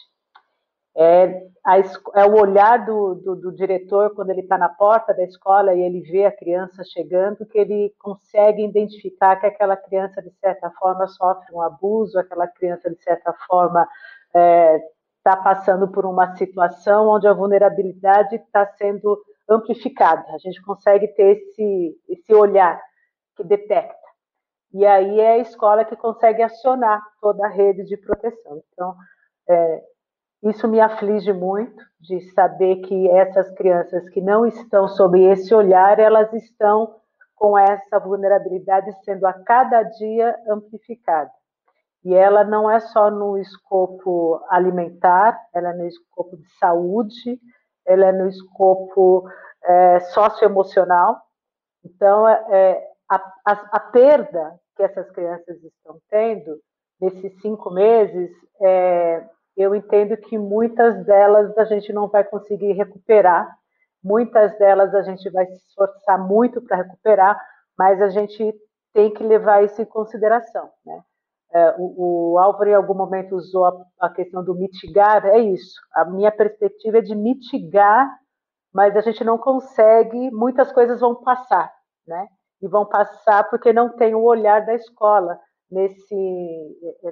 É, a, é o olhar do, do, do diretor quando ele está na porta da escola e ele vê a criança chegando, que ele consegue identificar que aquela criança, de certa forma, sofre um abuso, aquela criança, de certa forma, está é, tá passando por uma situação onde a vulnerabilidade está sendo amplificada. A gente consegue ter esse, esse olhar que detecta. E aí é a escola que consegue acionar toda a rede de proteção. Então, é, isso me aflige muito de saber que essas crianças que não estão sob esse olhar, elas estão com essa vulnerabilidade sendo a cada dia amplificada. E ela não é só no escopo alimentar, ela é no escopo de saúde, ela é no escopo é, socioemocional. Então, é, a, a, a perda que essas crianças estão tendo nesses cinco meses é, eu entendo que muitas delas a gente não vai conseguir recuperar, muitas delas a gente vai se esforçar muito para recuperar, mas a gente tem que levar isso em consideração. Né? É, o, o, Álvaro, em algum momento, usou a, a, questão do mitigar, é isso. A minha perspectiva é de mitigar, mas a gente não consegue, muitas coisas vão passar, né? E vão passar porque não tem o olhar da escola nesse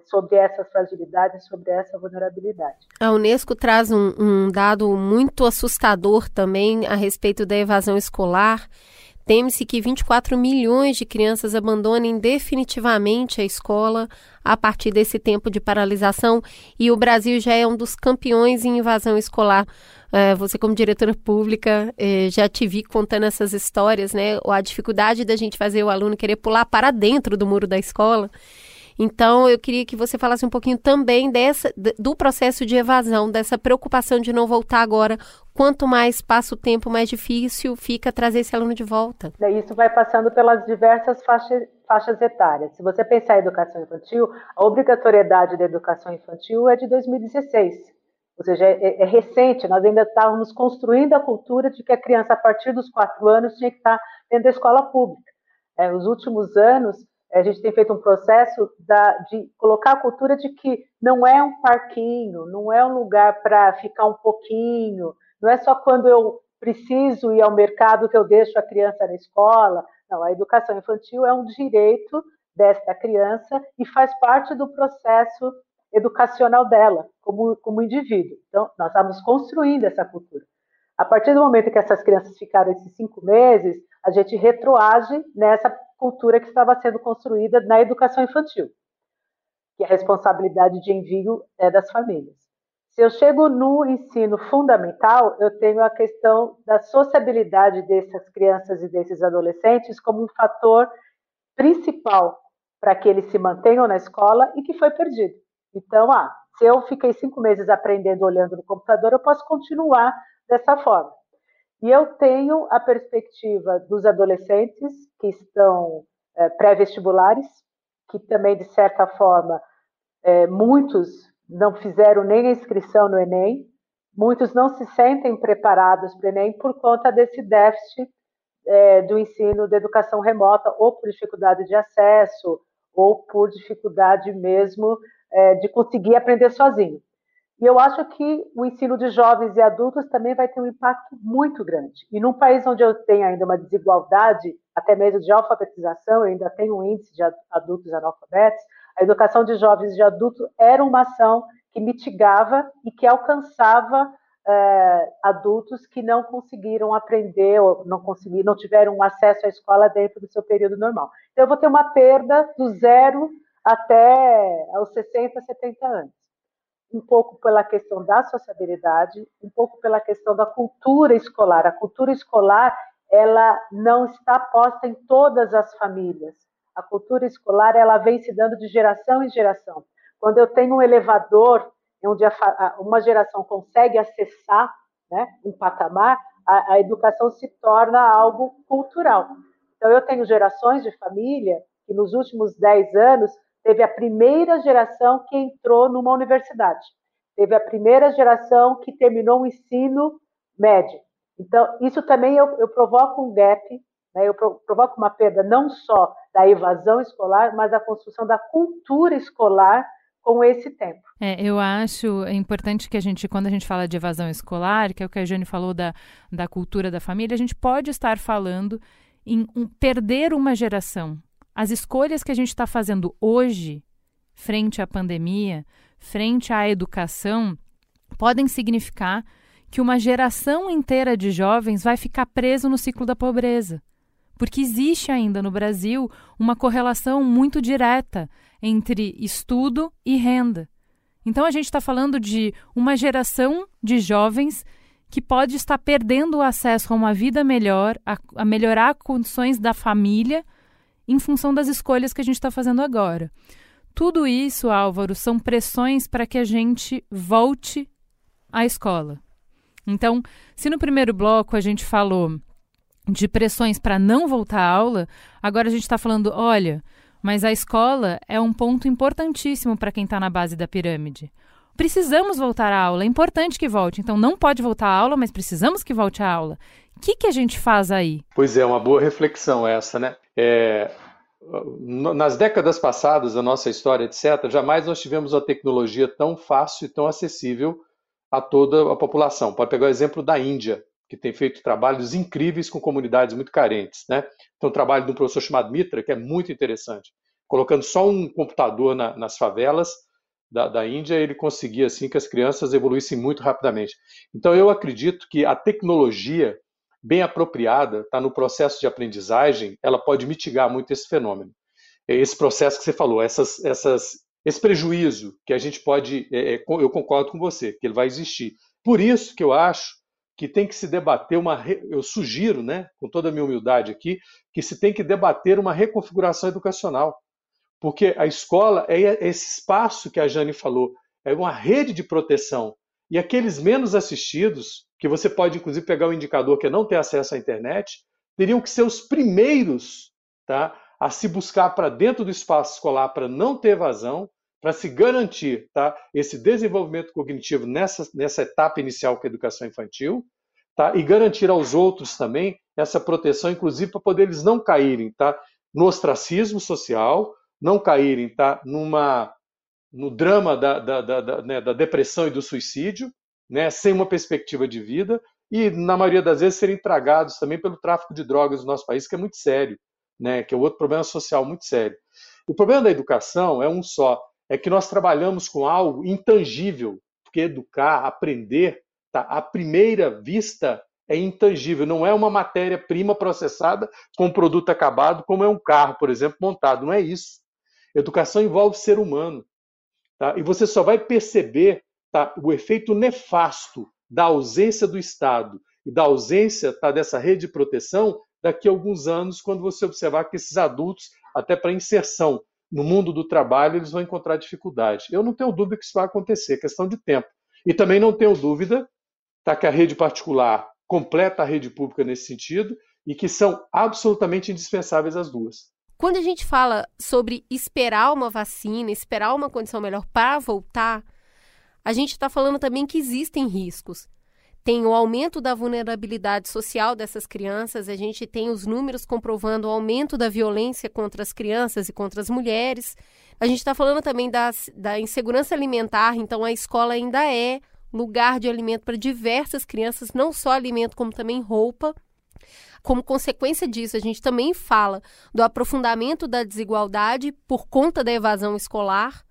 sobre essas fragilidades, sobre essa vulnerabilidade. A Unesco traz um, um dado muito assustador também a respeito da evasão escolar. Teme-se que 24 milhões de crianças abandonem definitivamente a escola a partir desse tempo de paralisação e o Brasil já é um dos campeões em invasão escolar. É, você, como diretora pública, é, já te vi contando essas histórias, né? A dificuldade da gente fazer o aluno querer pular para dentro do muro da escola. Então, eu queria que você falasse um pouquinho também dessa, do processo de evasão, dessa preocupação de não voltar agora. Quanto mais passa o tempo, mais difícil fica trazer esse aluno de volta. Isso vai passando pelas diversas faixas, faixas etárias. Se você pensar em educação infantil, a obrigatoriedade da educação infantil é de 2016. Ou seja, é, é recente, nós ainda estávamos construindo a cultura de que a criança, a partir dos quatro anos, tinha que estar dentro da escola pública. É, nos últimos anos, a gente tem feito um processo da, de colocar a cultura de que não é um parquinho, não é um lugar para ficar um pouquinho, não é só quando eu preciso ir ao mercado que eu deixo a criança na escola. Não, a educação infantil é um direito desta criança e faz parte do processo educacional dela, como, como indivíduo. Então, nós estávamos construindo essa cultura. A partir do momento que essas crianças ficaram esses cinco meses, a gente retroage nessa cultura que estava sendo construída na educação infantil, que a responsabilidade de envio é das famílias. Se eu chego no ensino fundamental, eu tenho a questão da sociabilidade dessas crianças e desses adolescentes como um fator principal para que eles se mantenham na escola e que foi perdido. Então, ah, se eu fiquei cinco meses aprendendo olhando no computador, eu posso continuar dessa forma. E eu tenho a perspectiva dos adolescentes que estão é, pré-vestibulares, que também, de certa forma, é, muitos não fizeram nem a inscrição no Enem, muitos não se sentem preparados para o Enem por conta desse déficit é, do ensino da educação remota, ou por dificuldade de acesso, ou por dificuldade mesmo é, de conseguir aprender sozinho. E eu acho que o ensino de jovens e adultos também vai ter um impacto muito grande. E num país onde eu tenho ainda uma desigualdade, até mesmo de alfabetização, eu ainda tenho um índice de adultos analfabetos, a educação de jovens e de adultos era uma ação que mitigava e que alcançava é, adultos que não conseguiram aprender ou não conseguiram, não tiveram acesso à escola dentro do seu período normal. Então, eu vou ter uma perda do zero até aos 60, 70 anos. Um pouco pela questão da sociabilidade, um pouco pela questão da cultura escolar. A cultura escolar, ela não está posta em todas as famílias. A cultura escolar, ela vem se dando de geração em geração. Quando eu tenho um elevador onde uma geração consegue acessar né, um patamar, a, a educação se torna algo cultural. Então, eu tenho gerações de família que nos últimos 10 anos teve a primeira geração que entrou numa universidade, teve a primeira geração que terminou o ensino médio. Então, isso também eu, eu provoco um gap, né, eu provoco uma perda não só da evasão escolar, mas da construção da cultura escolar com esse tempo. É, eu acho importante que a gente, quando a gente fala de evasão escolar, que é o que a Jane falou da, da cultura da família, a gente pode estar falando em um, perder uma geração. As escolhas que a gente está fazendo hoje, frente à pandemia, frente à educação, podem significar que uma geração inteira de jovens vai ficar preso no ciclo da pobreza. Porque existe ainda no Brasil uma correlação muito direta entre estudo e renda. Então a gente está falando de uma geração de jovens que pode estar perdendo o acesso a uma vida melhor, a, a melhorar condições da família em função das escolhas que a gente está fazendo agora. Tudo isso, Álvaro, são pressões para que a gente volte à escola. Então, se no primeiro bloco a gente falou de pressões para não voltar à aula, agora a gente está falando, olha, mas a escola é um ponto importantíssimo para quem está na base da pirâmide. Precisamos voltar à aula, é importante que volte. Então, não pode voltar à aula, mas precisamos que volte à aula. O que, que a gente faz aí? Pois é, uma boa reflexão essa, né? É, nas décadas passadas da nossa história, etc., jamais nós tivemos uma tecnologia tão fácil e tão acessível a toda a população. Pode pegar o exemplo da Índia, que tem feito trabalhos incríveis com comunidades muito carentes. Né? Tem um trabalho de um professor chamado Mitra, que é muito interessante. Colocando só um computador na, nas favelas da, da Índia, ele conseguia assim que as crianças evoluíssem muito rapidamente. Então, eu acredito que a tecnologia bem apropriada, está no processo de aprendizagem, ela pode mitigar muito esse fenômeno. Esse processo que você falou, essas, essas, esse prejuízo que a gente pode, é, é eu concordo com você, que ele vai existir. Por isso que eu acho que tem que se debater uma. Eu sugiro, né, com toda a minha humildade aqui, que se tem que debater uma reconfiguração educacional. Porque a escola é esse espaço que a Jane falou, é uma rede de proteção. E aqueles menos assistidos, que você pode inclusive pegar o indicador que é não ter acesso à internet, teriam que ser os primeiros tá, a se buscar para dentro do espaço escolar para não ter evasão, para se garantir tá, esse desenvolvimento cognitivo nessa, nessa etapa inicial que é a educação infantil, tá, e garantir aos outros também essa proteção, inclusive para poder eles não caírem tá, no ostracismo social, não caírem tá, numa, no drama da, da, da, da, né, da depressão e do suicídio, né, sem uma perspectiva de vida, e na maioria das vezes serem tragados também pelo tráfico de drogas no nosso país, que é muito sério, né, que é outro problema social muito sério. O problema da educação é um só, é que nós trabalhamos com algo intangível, porque educar, aprender, tá? à primeira vista é intangível, não é uma matéria-prima processada com produto acabado, como é um carro, por exemplo, montado. Não é isso. Educação envolve ser humano. Tá? E você só vai perceber tá, o efeito nefasto da ausência do Estado e da ausência tá, dessa rede de proteção daqui a alguns anos, quando você observar que esses adultos, até para inserção no mundo do trabalho, eles vão encontrar dificuldade. Eu não tenho dúvida que isso vai acontecer, é questão de tempo. E também não tenho dúvida tá, que a rede particular completa a rede pública nesse sentido e que são absolutamente indispensáveis as duas. Quando a gente fala sobre esperar uma vacina, esperar uma condição melhor para voltar, a gente está falando também que existem riscos. Tem o aumento da vulnerabilidade social dessas crianças, a gente tem os números comprovando o aumento da violência contra as crianças e contra as mulheres. A gente está falando também das, da insegurança alimentar, então a escola ainda é lugar de alimento para diversas crianças, não só alimento, como também roupa. Como consequência disso, a gente também fala do aprofundamento da desigualdade por conta da evasão escolar.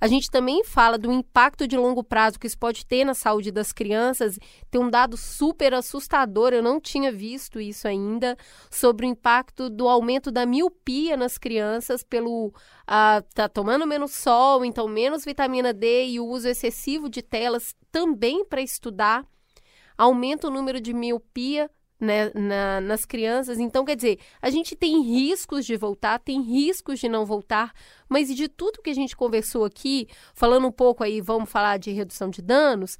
A gente também fala do impacto de longo prazo que isso pode ter na saúde das crianças. Tem um dado super assustador, eu não tinha visto isso ainda, sobre o impacto do aumento da miopia nas crianças pelo uh, tá tomando menos sol, então menos vitamina D e o uso excessivo de telas também para estudar. Aumenta o número de miopia né, na, nas crianças. Então, quer dizer, a gente tem riscos de voltar, tem riscos de não voltar, mas de tudo que a gente conversou aqui, falando um pouco aí, vamos falar de redução de danos.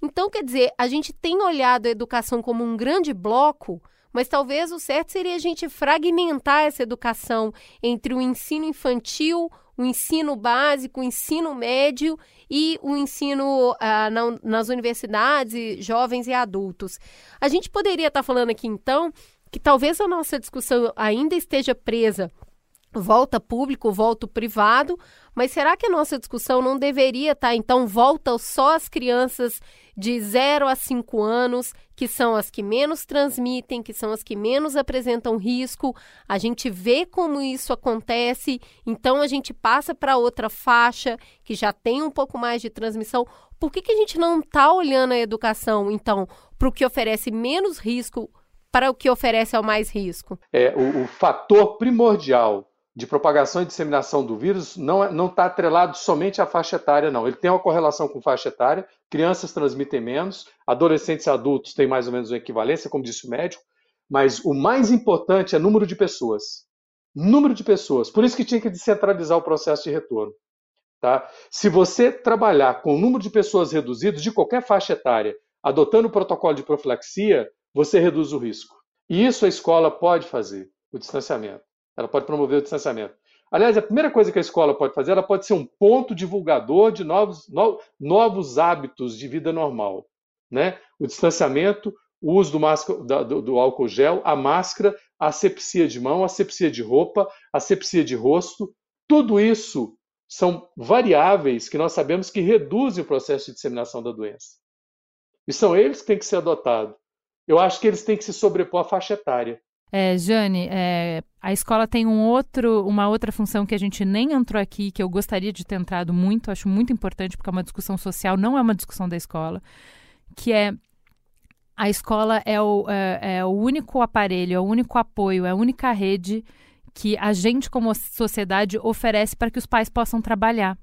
Então, quer dizer, a gente tem olhado a educação como um grande bloco, mas talvez o certo seria a gente fragmentar essa educação entre o ensino infantil, o ensino básico, o ensino médio e o ensino uh, na, nas universidades, jovens e adultos. A gente poderia estar tá falando aqui, então, que talvez a nossa discussão ainda esteja presa volta público, volta privado, mas será que a nossa discussão não deveria estar, tá, então, volta só as crianças de 0 a 5 anos, que são as que menos transmitem, que são as que menos apresentam risco? A gente vê como isso acontece, então a gente passa para outra faixa que já tem um pouco mais de transmissão. Por que, que a gente não está olhando a educação, então, para o que oferece menos risco? Para o que oferece ao mais risco? É, o, o fator primordial de propagação e disseminação do vírus não está tá atrelado somente à faixa etária, não. Ele tem uma correlação com faixa etária, crianças transmitem menos, adolescentes e adultos têm mais ou menos uma equivalência, como disse o médico, mas o mais importante é número de pessoas. Número de pessoas. Por isso que tinha que descentralizar o processo de retorno. Tá? Se você trabalhar com o número de pessoas reduzido de qualquer faixa etária, adotando o protocolo de profilaxia, você reduz o risco. E isso a escola pode fazer, o distanciamento. Ela pode promover o distanciamento. Aliás, a primeira coisa que a escola pode fazer, ela pode ser um ponto divulgador de novos, no, novos hábitos de vida normal. Né? O distanciamento, o uso do, do, do álcool gel, a máscara, a asepsia de mão, a asepsia de roupa, a asepsia de rosto, tudo isso são variáveis que nós sabemos que reduzem o processo de disseminação da doença. E são eles que têm que ser adotados. Eu acho que eles têm que se sobrepor à faixa etária. É, Jane, é, a escola tem um outro, uma outra função que a gente nem entrou aqui, que eu gostaria de ter entrado muito, acho muito importante, porque é uma discussão social, não é uma discussão da escola, que é a escola é o, é, é o único aparelho, é o único apoio, é a única rede que a gente, como sociedade, oferece para que os pais possam trabalhar.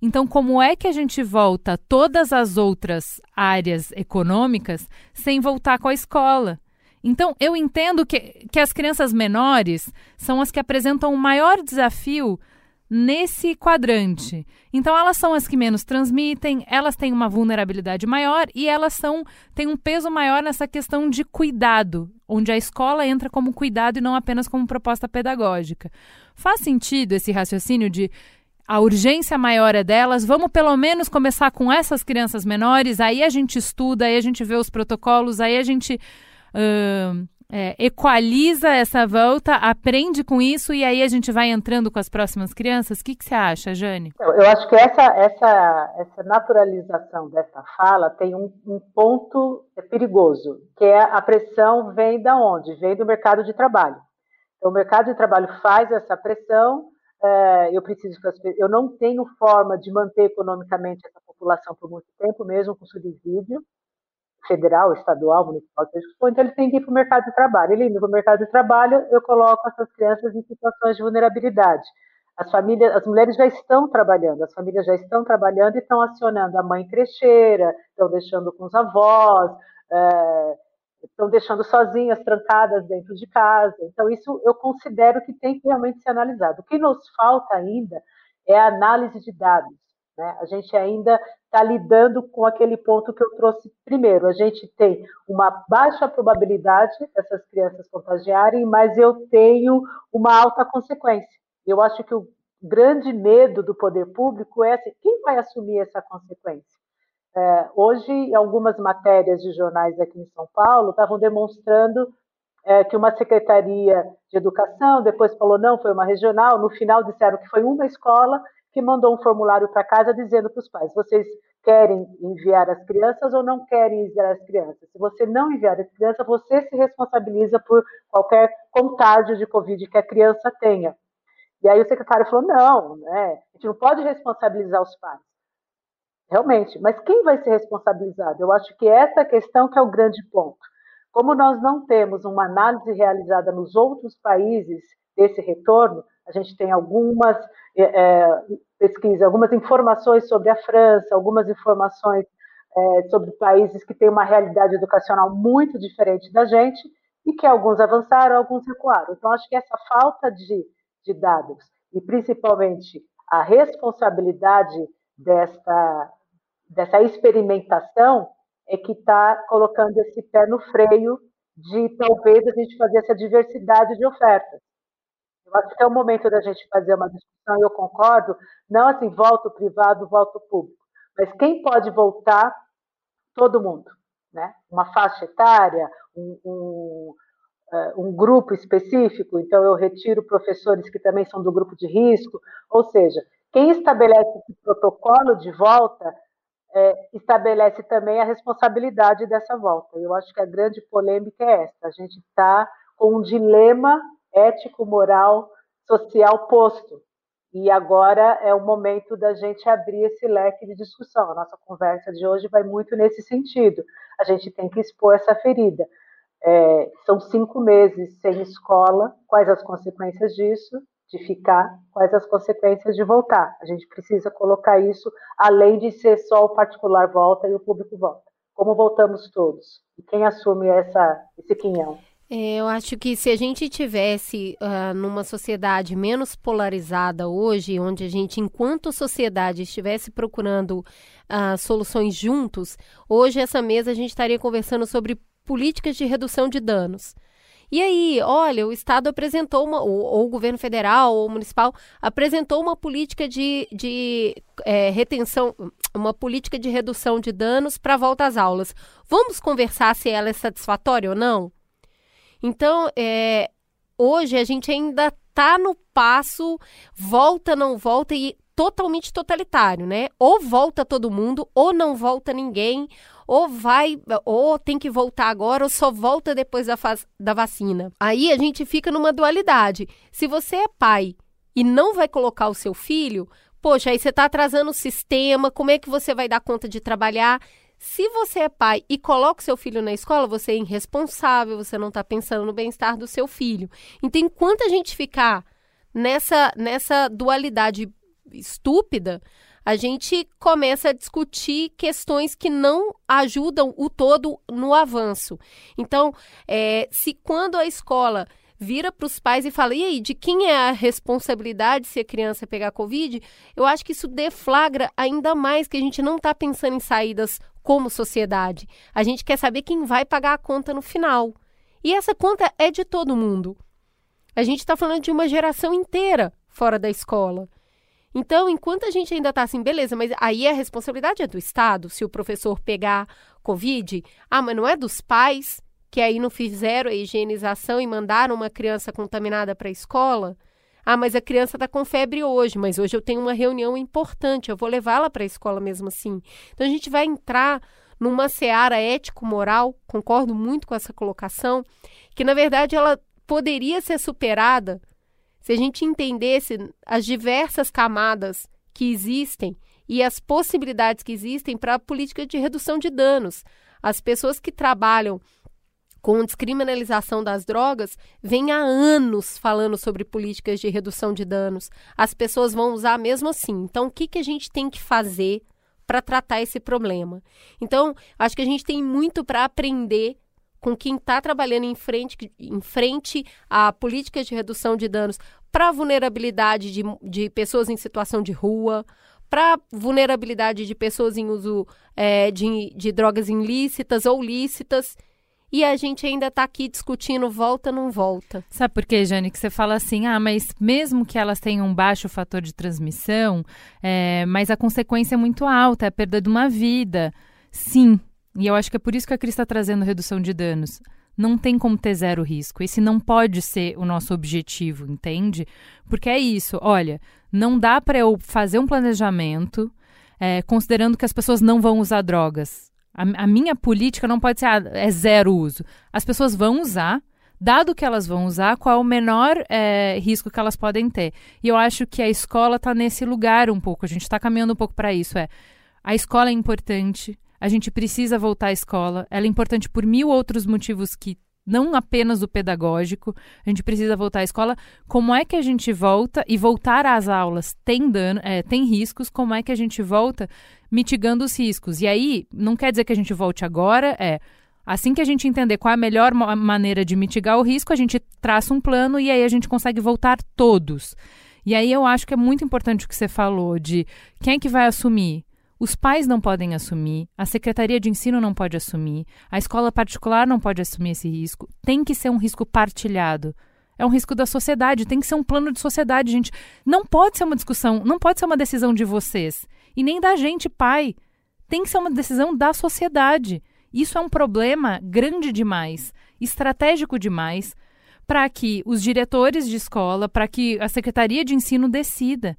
Então, como é que a gente volta todas as outras áreas econômicas sem voltar com a escola? Então, eu entendo que, que as crianças menores são as que apresentam o maior desafio nesse quadrante. Então, elas são as que menos transmitem, elas têm uma vulnerabilidade maior e elas são têm um peso maior nessa questão de cuidado, onde a escola entra como cuidado e não apenas como proposta pedagógica. Faz sentido esse raciocínio de a urgência maior é delas, vamos pelo menos começar com essas crianças menores, aí a gente estuda, aí a gente vê os protocolos, aí a gente é, equaliza essa volta, aprende com isso e aí a gente vai entrando com as próximas crianças? O que, que você acha, Jane? Eu, acho que essa, essa, essa naturalização dessa fala tem um, um ponto perigoso, que é a pressão vem da onde? Vem do mercado de trabalho. Então, o mercado de trabalho faz essa pressão, é, eu preciso eu não tenho forma de manter economicamente essa população por muito tempo, mesmo com subsídio federal, estadual, municipal, então ele tem que ir para o mercado de trabalho. Ele indo para o mercado de trabalho, eu coloco essas crianças em situações de vulnerabilidade. As famílias, as mulheres já estão trabalhando, as famílias já estão trabalhando e estão acionando a mãe crecheira, estão deixando com os avós, é, estão deixando sozinhas, trancadas dentro de casa. Então, isso eu considero que tem que realmente ser analisado. O que nos falta ainda é a análise de dados. Né? A gente ainda está lidando com aquele ponto que eu trouxe primeiro. A gente tem uma baixa probabilidade dessas crianças contagiarem, mas eu tenho uma alta consequência. Eu acho que o grande medo do poder público é assim, quem vai assumir essa consequência? É, hoje, algumas matérias de jornais aqui em São Paulo estavam demonstrando é, que uma secretaria de educação depois falou não, foi uma regional, no final disseram que foi uma escola que mandou um formulário para casa dizendo para os pais: vocês querem enviar as crianças ou não querem enviar as crianças? Se você não enviar as crianças, você se responsabiliza por qualquer contágio de Covid que a criança tenha. E aí o secretário falou: não, né, a gente não pode responsabilizar os pais. Realmente, mas quem vai ser responsabilizado? Eu acho que essa questão que é o grande ponto. Como nós não temos uma análise realizada nos outros países desse retorno, a gente tem algumas é, é pesquisas, algumas informações sobre a França, algumas informações é, sobre países que têm uma realidade educacional muito diferente da gente e que alguns avançaram, alguns recuaram. Então, acho que essa falta de de dados e principalmente a responsabilidade desta, dessa experimentação é que está colocando esse pé no freio de talvez a gente fazer essa diversidade de ofertas. Eu acho que é o momento da gente fazer uma discussão, e eu concordo, não assim, volta o privado, volta o público, mas quem pode voltar? Todo mundo. Né? Uma faixa etária, um, um uh, um grupo específico, então eu retiro professores que também são do grupo de risco, ou seja, quem estabelece esse protocolo de volta é, estabelece também a responsabilidade dessa volta. Eu acho que a grande polêmica é essa: a gente está com um dilema ético, moral, social posto. E agora é o momento da gente abrir esse leque de discussão. A nossa conversa de hoje vai muito nesse sentido. A gente tem que expor essa ferida. É, são cinco meses sem escola. Quais as consequências disso? De ficar, quais as consequências de voltar? A gente precisa colocar isso além de ser só o particular volta e o público volta. Como voltamos todos? E quem assume essa, esse quinhão? É, eu acho que se a gente tivesse uh, numa sociedade menos polarizada hoje, onde a gente, enquanto sociedade, estivesse procurando uh, soluções juntos, hoje essa mesa a gente estaria conversando sobre políticas de redução de danos. E aí, olha, o Estado apresentou uma, ou, ou o governo federal ou municipal apresentou uma política de, de é, retenção, uma política de redução de danos para volta às aulas. Vamos conversar se ela é satisfatória ou não? Então, é, hoje a gente ainda está no passo volta, não volta e totalmente totalitário, né? Ou volta todo mundo, ou não volta ninguém, ou vai, ou tem que voltar agora, ou só volta depois da, da vacina. Aí a gente fica numa dualidade. Se você é pai e não vai colocar o seu filho, poxa, aí você está atrasando o sistema, como é que você vai dar conta de trabalhar? Se você é pai e coloca o seu filho na escola, você é irresponsável, você não está pensando no bem-estar do seu filho. Então, enquanto a gente ficar nessa, nessa dualidade estúpida, a gente começa a discutir questões que não ajudam o todo no avanço. Então, é, se quando a escola vira para os pais e fala: e aí, de quem é a responsabilidade se a criança pegar Covid? Eu acho que isso deflagra ainda mais que a gente não está pensando em saídas como sociedade. A gente quer saber quem vai pagar a conta no final. E essa conta é de todo mundo. A gente está falando de uma geração inteira fora da escola. Então, enquanto a gente ainda está assim, beleza, mas aí a responsabilidade é do Estado, se o professor pegar Covid. Ah, mas não é dos pais que aí não fizeram a higienização e mandaram uma criança contaminada para a escola? Ah, mas a criança está com febre hoje, mas hoje eu tenho uma reunião importante, eu vou levá-la para a escola mesmo assim. Então, a gente vai entrar numa seara ético-moral, concordo muito com essa colocação, que na verdade ela poderia ser superada se a gente entendesse as diversas camadas que existem e as possibilidades que existem para a política de redução de danos. As pessoas que trabalham com descriminalização das drogas vêm há anos falando sobre políticas de redução de danos. As pessoas vão usar mesmo assim. Então, o que, que a gente tem que fazer para tratar esse problema? Então, acho que a gente tem muito para aprender com quem está trabalhando em frente, em frente a políticas de redução de danos para vulnerabilidade de, de pessoas em situação de rua, para vulnerabilidade de pessoas em uso é, de, de drogas ilícitas ou lícitas. E a gente ainda está aqui discutindo volta não volta. Sabe por quê, Jane? Que você fala assim, ah, mas mesmo que elas tenham um baixo fator de transmissão, é, mas a consequência é muito alta, é a perda de uma vida. Sim, e eu acho que é por isso que a Cris está trazendo redução de danos. Não tem como ter zero risco. Esse não pode ser o nosso objetivo, entende? Porque é isso. Olha, não dá para eu fazer um planejamento é, considerando que as pessoas não vão usar drogas. A, a minha política não pode ser ah, é zero uso. As pessoas vão usar, dado que elas vão usar, qual é o menor é, risco que elas podem ter. E eu acho que a escola está nesse lugar um pouco. A gente está caminhando um pouco para isso. É a escola é importante. A gente precisa voltar à escola. Ela é importante por mil outros motivos que não apenas o pedagógico. A gente precisa voltar à escola. Como é que a gente volta e voltar às aulas tem dano, é, tem riscos? Como é que a gente volta mitigando os riscos? E aí não quer dizer que a gente volte agora. É assim que a gente entender qual é a melhor maneira de mitigar o risco, a gente traça um plano e aí a gente consegue voltar todos. E aí eu acho que é muito importante o que você falou de quem é que vai assumir os pais não podem assumir, a secretaria de ensino não pode assumir, a escola particular não pode assumir esse risco. Tem que ser um risco partilhado. É um risco da sociedade, tem que ser um plano de sociedade, gente. Não pode ser uma discussão, não pode ser uma decisão de vocês e nem da gente, pai. Tem que ser uma decisão da sociedade. Isso é um problema grande demais, estratégico demais, para que os diretores de escola, para que a secretaria de ensino decida.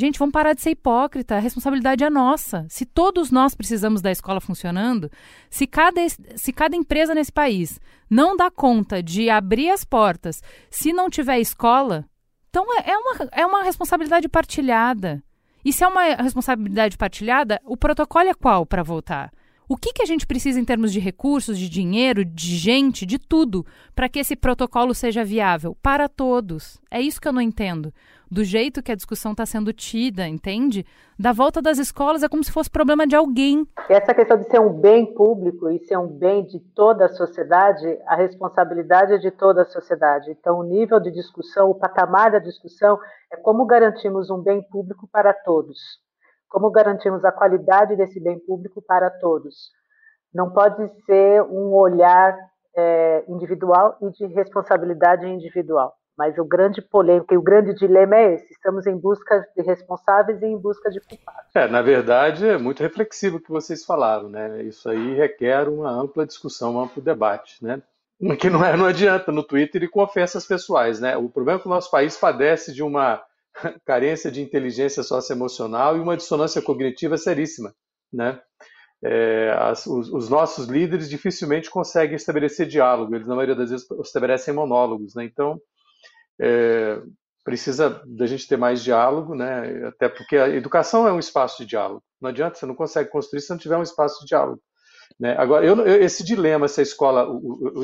Gente, vamos parar de ser hipócrita. A responsabilidade é nossa. Se todos nós precisamos da escola funcionando, se cada, se cada empresa nesse país não dá conta de abrir as portas, se não tiver escola, então é, é uma, é uma responsabilidade partilhada. E se é uma responsabilidade partilhada, o protocolo é qual para voltar? O que, que a gente precisa em termos de recursos, de dinheiro, de gente, de tudo, para que esse protocolo seja viável para todos? É isso que eu não entendo do jeito que a discussão está sendo tida, entende? Da volta das escolas é como se fosse problema de alguém. Essa questão de ser um bem público e ser um bem de toda a sociedade, a responsabilidade é de toda a sociedade. Então, o nível de discussão, o patamar da discussão é como garantimos um bem público para todos. Como garantimos a qualidade desse bem público para todos. Não pode ser um olhar é, individual e de responsabilidade individual. Mas o grande polêmica e o grande dilema é esse: estamos em busca de responsáveis e em busca de culpados. É, na verdade, é muito reflexivo o que vocês falaram, né? Isso aí requer uma ampla discussão, um amplo debate, né? Que não, é, não adianta no Twitter e com ofensas pessoais, né? O problema é que o nosso país padece de uma carência de inteligência socioemocional e uma dissonância cognitiva seríssima, né? É, as, os, os, nossos líderes dificilmente conseguem estabelecer diálogo, eles na maioria das vezes estabelecem monólogos, né? Então, é, precisa da gente ter mais diálogo, né? Até porque a educação é um espaço de diálogo. Não adianta, você não consegue construir se não tiver um espaço de diálogo. Né? Agora, eu, esse dilema, essa escola,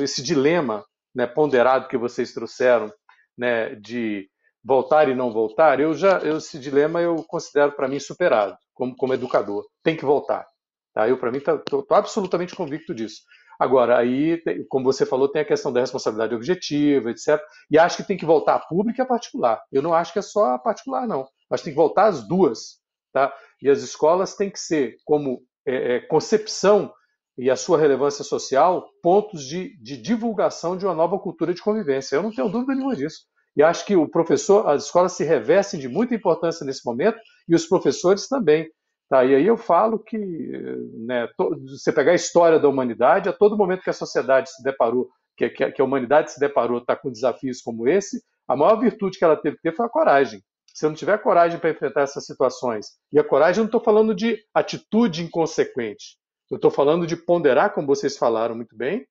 esse dilema né, ponderado que vocês trouxeram, né, de voltar e não voltar, eu já, esse dilema eu considero para mim superado, como, como educador. Tem que voltar. Tá? Eu, para mim, estou absolutamente convicto disso. Agora, aí, como você falou, tem a questão da responsabilidade objetiva, etc. E acho que tem que voltar a pública e a particular. Eu não acho que é só a particular, não. Acho que tem que voltar as duas. Tá? E as escolas têm que ser, como é, é, concepção e a sua relevância social, pontos de, de divulgação de uma nova cultura de convivência. Eu não tenho dúvida nenhuma disso. E acho que o professor, as escolas se revestem de muita importância nesse momento e os professores também. Tá, e aí eu falo que, né, você pegar a história da humanidade, a todo momento que a sociedade se deparou, que, que, que a humanidade se deparou, está com desafios como esse, a maior virtude que ela teve que ter foi a coragem. Se eu não tiver coragem para enfrentar essas situações, e a coragem eu não estou falando de atitude inconsequente, eu estou falando de ponderar, como vocês falaram muito bem,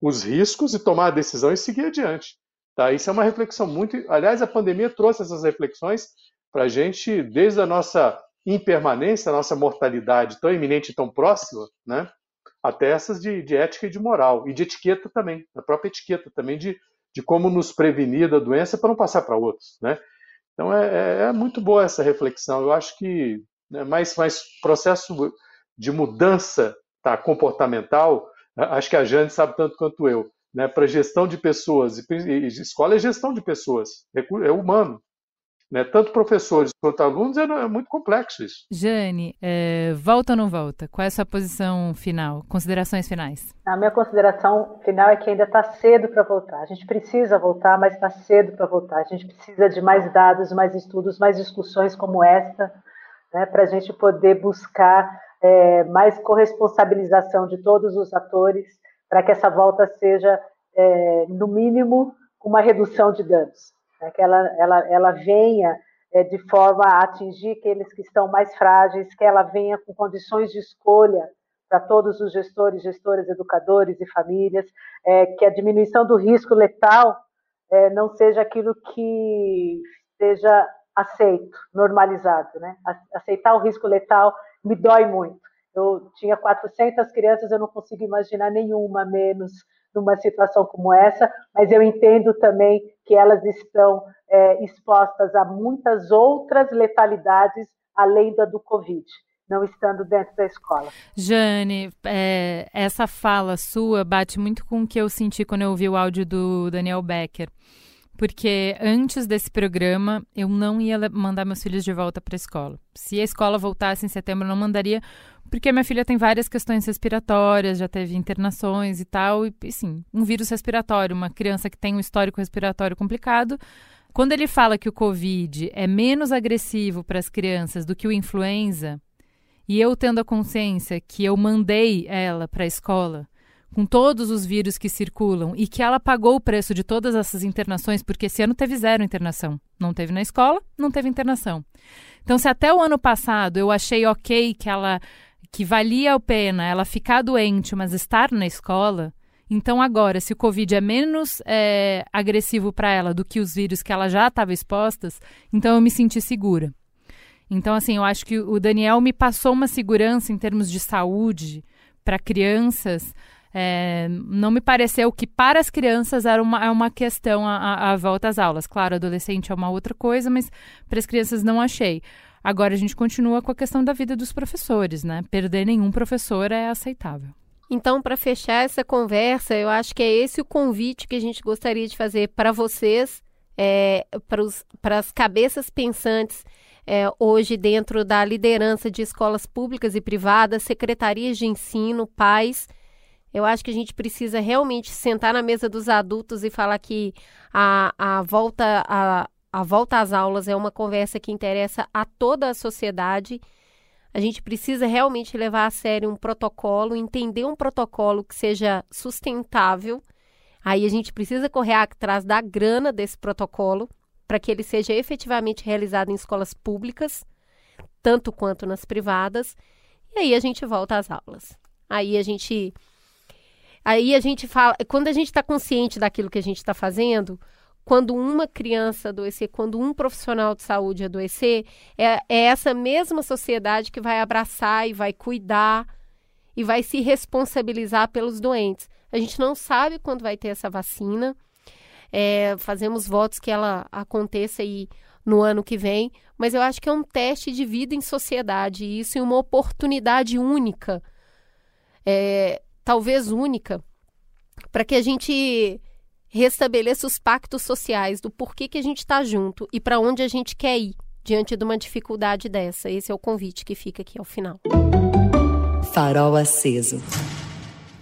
os riscos e tomar a decisão e seguir adiante. Tá? Isso é uma reflexão muito. Aliás, a pandemia trouxe essas reflexões para a gente, desde a nossa impermanência, a nossa mortalidade tão iminente e tão próxima, né? até essas de, de, ética e de moral, e de etiqueta também, a própria etiqueta também de, de como nos prevenir da doença para não passar para outros. Né? Então é, é, é, muito boa essa reflexão. Eu acho que né, mais, mais processo de mudança tá, comportamental, acho que a Jane sabe tanto quanto eu né, para gestão de pessoas, e, e, escola é gestão de pessoas, é, é humano. Né? Tanto professores quanto alunos é, é muito complexo isso. Jane, é, volta ou não volta? Qual é a sua posição final? Considerações finais? A minha consideração final é que ainda está cedo para voltar. A gente precisa voltar, mas está cedo para voltar. A gente precisa de mais dados, mais estudos, mais discussões como essa, né, para a gente poder buscar é, mais corresponsabilização de todos os atores para que essa volta seja, é, no mínimo, uma redução de danos, né? que ela, ela, ela venha é, de forma a atingir aqueles que estão mais frágeis, que ela venha com condições de escolha para todos os gestores, gestoras, educadores e famílias, é, que a diminuição do risco letal é, não seja aquilo que seja aceito, normalizado. Né? Aceitar o risco letal me dói muito. Eu tinha 400 crianças, eu não consigo imaginar nenhuma menos numa situação como essa, mas eu entendo também que elas estão é, expostas a muitas outras letalidades além da do Covid, não estando dentro da escola. Jane, é, essa fala sua bate muito com o que eu senti quando eu ouvi o áudio do Daniel Becker porque antes desse programa eu não ia mandar meus filhos de volta para a escola. Se a escola voltasse em setembro, eu não mandaria, porque minha filha tem várias questões respiratórias, já teve internações e tal, e sim, um vírus respiratório, uma criança que tem um histórico respiratório complicado. Quando ele fala que o Covid é menos agressivo para as crianças do que o influenza, e eu tendo a consciência que eu mandei ela para a escola com todos os vírus que circulam e que ela pagou o preço de todas essas internações, porque esse ano teve zero internação. Não teve na escola, não teve internação. Então, se até o ano passado eu achei ok que ela que valia a pena ela ficar doente, mas estar na escola, então agora, se o Covid é menos é, agressivo para ela do que os vírus que ela já estava expostas, então eu me senti segura. Então, assim, eu acho que o Daniel me passou uma segurança em termos de saúde para crianças é, não me pareceu que para as crianças era uma, é uma questão a, a, volta às aulas. Claro, adolescente é uma outra coisa, mas para as crianças não achei. Agora a gente continua com a questão da vida dos professores, né? Perder nenhum professor é aceitável. Então, para fechar essa conversa, eu acho que é esse o convite que a gente gostaria de fazer para vocês, é, para as cabeças pensantes é, hoje dentro da liderança de escolas públicas e privadas, secretarias de ensino, pais eu acho que a gente precisa realmente sentar na mesa dos adultos e falar que a, a, volta, a, a volta às aulas é uma conversa que interessa a toda a sociedade. A gente precisa realmente levar a sério um protocolo, entender um protocolo que seja sustentável. Aí a gente precisa correr atrás da grana desse protocolo para que ele seja efetivamente realizado em escolas públicas, tanto quanto nas privadas. E aí a gente volta às aulas. Aí a gente Aí a gente fala, quando a gente está consciente daquilo que a gente está fazendo, quando uma criança adoecer, quando um profissional de saúde adoecer, é, é essa mesma sociedade que vai abraçar e vai cuidar e vai se responsabilizar pelos doentes. A gente não sabe quando vai ter essa vacina. É, fazemos votos que ela aconteça aí no ano que vem, mas eu acho que é um teste de vida em sociedade e isso é uma oportunidade única. É, talvez única, para que a gente restabeleça os pactos sociais do porquê que a gente está junto e para onde a gente quer ir diante de uma dificuldade dessa. Esse é o convite que fica aqui ao final. Farol aceso.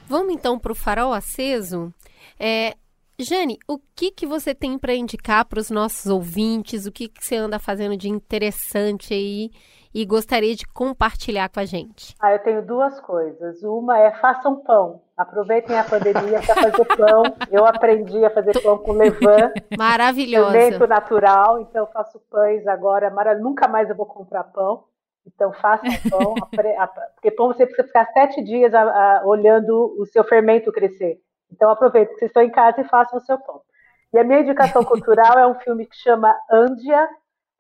Vamos então para o farol aceso. É, Jane, o que, que você tem para indicar para os nossos ouvintes? O que, que você anda fazendo de interessante aí e gostaria de compartilhar com a gente? Ah, eu tenho duas coisas. Uma é façam pão. Aproveitem a pandemia para fazer pão. Eu aprendi a fazer pão com levain. Maravilhosa. Fermento natural, então eu faço pães agora. Nunca mais eu vou comprar pão. Então façam pão, porque pão você precisa ficar sete dias olhando o seu fermento crescer. Então aproveite que vocês estão em casa e façam o seu pão. E a minha indicação cultural é um filme que chama Ândia,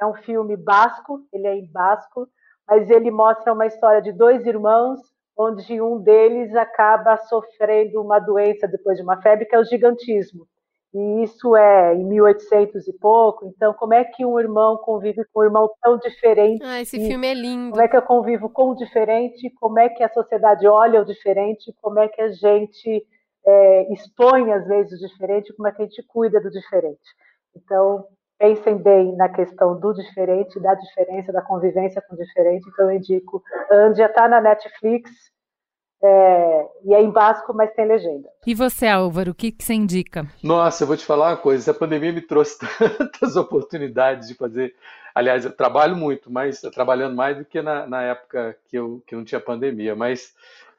é um filme basco, ele é em basco, mas ele mostra uma história de dois irmãos, onde um deles acaba sofrendo uma doença depois de uma febre, que é o gigantismo. E isso é em 1800 e pouco. Então, como é que um irmão convive com um irmão tão diferente? Ah, esse filme é lindo. Como é que eu convivo com o diferente? Como é que a sociedade olha o diferente? Como é que a gente é, expõe, às vezes, o diferente? Como é que a gente cuida do diferente? Então, pensem bem na questão do diferente, da diferença, da convivência com o diferente. Então, eu indico. Andia está na Netflix. É, e é em basco, mas tem legenda. E você, Álvaro, o que, que você indica? Nossa, eu vou te falar uma coisa. A pandemia me trouxe tantas oportunidades de fazer. Aliás, eu trabalho muito, mas trabalhando mais do que na, na época que eu, que não tinha pandemia. Mas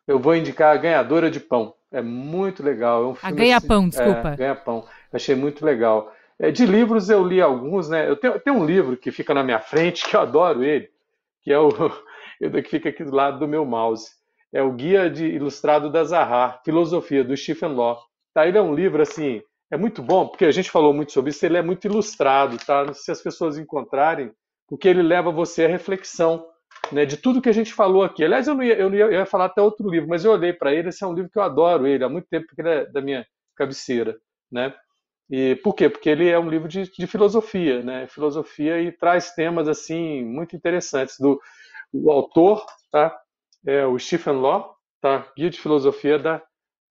eu vou indicar a Ganhadora de Pão. É muito legal. É um a Ganha-Pão, assim, desculpa. É, Ganha-Pão. Achei muito legal. É, de livros eu li alguns, né? Eu tenho, tenho um livro que fica na minha frente, que eu adoro ele, que é o que fica aqui do lado do meu mouse é o Guia de Ilustrado da Zaha, Filosofia, do Stephen Law. Tá, ele é um livro, assim, é muito bom, porque a gente falou muito sobre isso, ele é muito ilustrado, tá? Se as pessoas encontrarem, porque ele leva você à reflexão, né, de tudo que a gente falou aqui. Aliás, eu, não ia, eu, não ia, eu ia falar até outro livro, mas eu olhei para ele, esse é um livro que eu adoro ele, há muito tempo, porque ele é da minha cabeceira, né? E por quê? Porque ele é um livro de, de filosofia, né? Filosofia e traz temas, assim, muito interessantes. Do, o autor, tá? é o Stephen Law, tá? Guia de Filosofia da,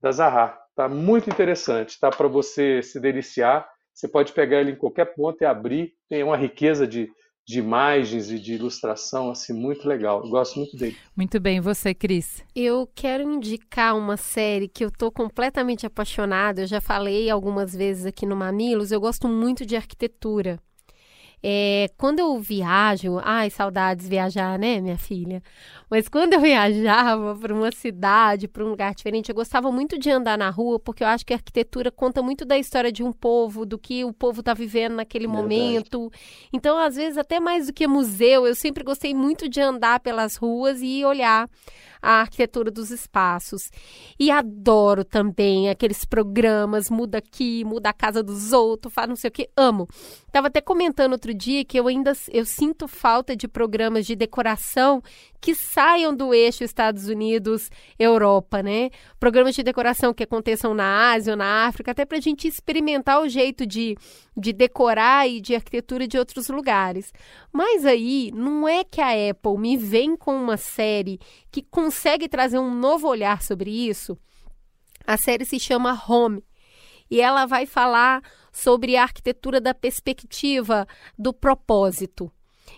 da Zaha. Tá muito interessante, tá? Para você se deliciar. Você pode pegar ele em qualquer ponto e abrir. Tem uma riqueza de, de imagens e de ilustração assim muito legal. Eu gosto muito dele. Muito bem, você, Cris? Eu quero indicar uma série que eu tô completamente apaixonada. Eu já falei algumas vezes aqui no Mamilos. Eu gosto muito de arquitetura. É, quando eu viajo, ai, saudades viajar, né, minha filha? Mas quando eu viajava para uma cidade, para um lugar diferente, eu gostava muito de andar na rua, porque eu acho que a arquitetura conta muito da história de um povo, do que o povo está vivendo naquele Verdade. momento. Então, às vezes, até mais do que museu, eu sempre gostei muito de andar pelas ruas e olhar a arquitetura dos espaços. E adoro também aqueles programas, muda aqui, muda a casa dos outros, faz não sei o que, amo. Tava até comentando outro dia que eu ainda eu sinto falta de programas de decoração que saiam do eixo Estados Unidos, Europa, né? Programas de decoração que aconteçam na Ásia ou na África, até para a gente experimentar o jeito de, de decorar e de arquitetura de outros lugares. Mas aí, não é que a Apple me vem com uma série que consegue trazer um novo olhar sobre isso? A série se chama Home e ela vai falar sobre a arquitetura da perspectiva do propósito.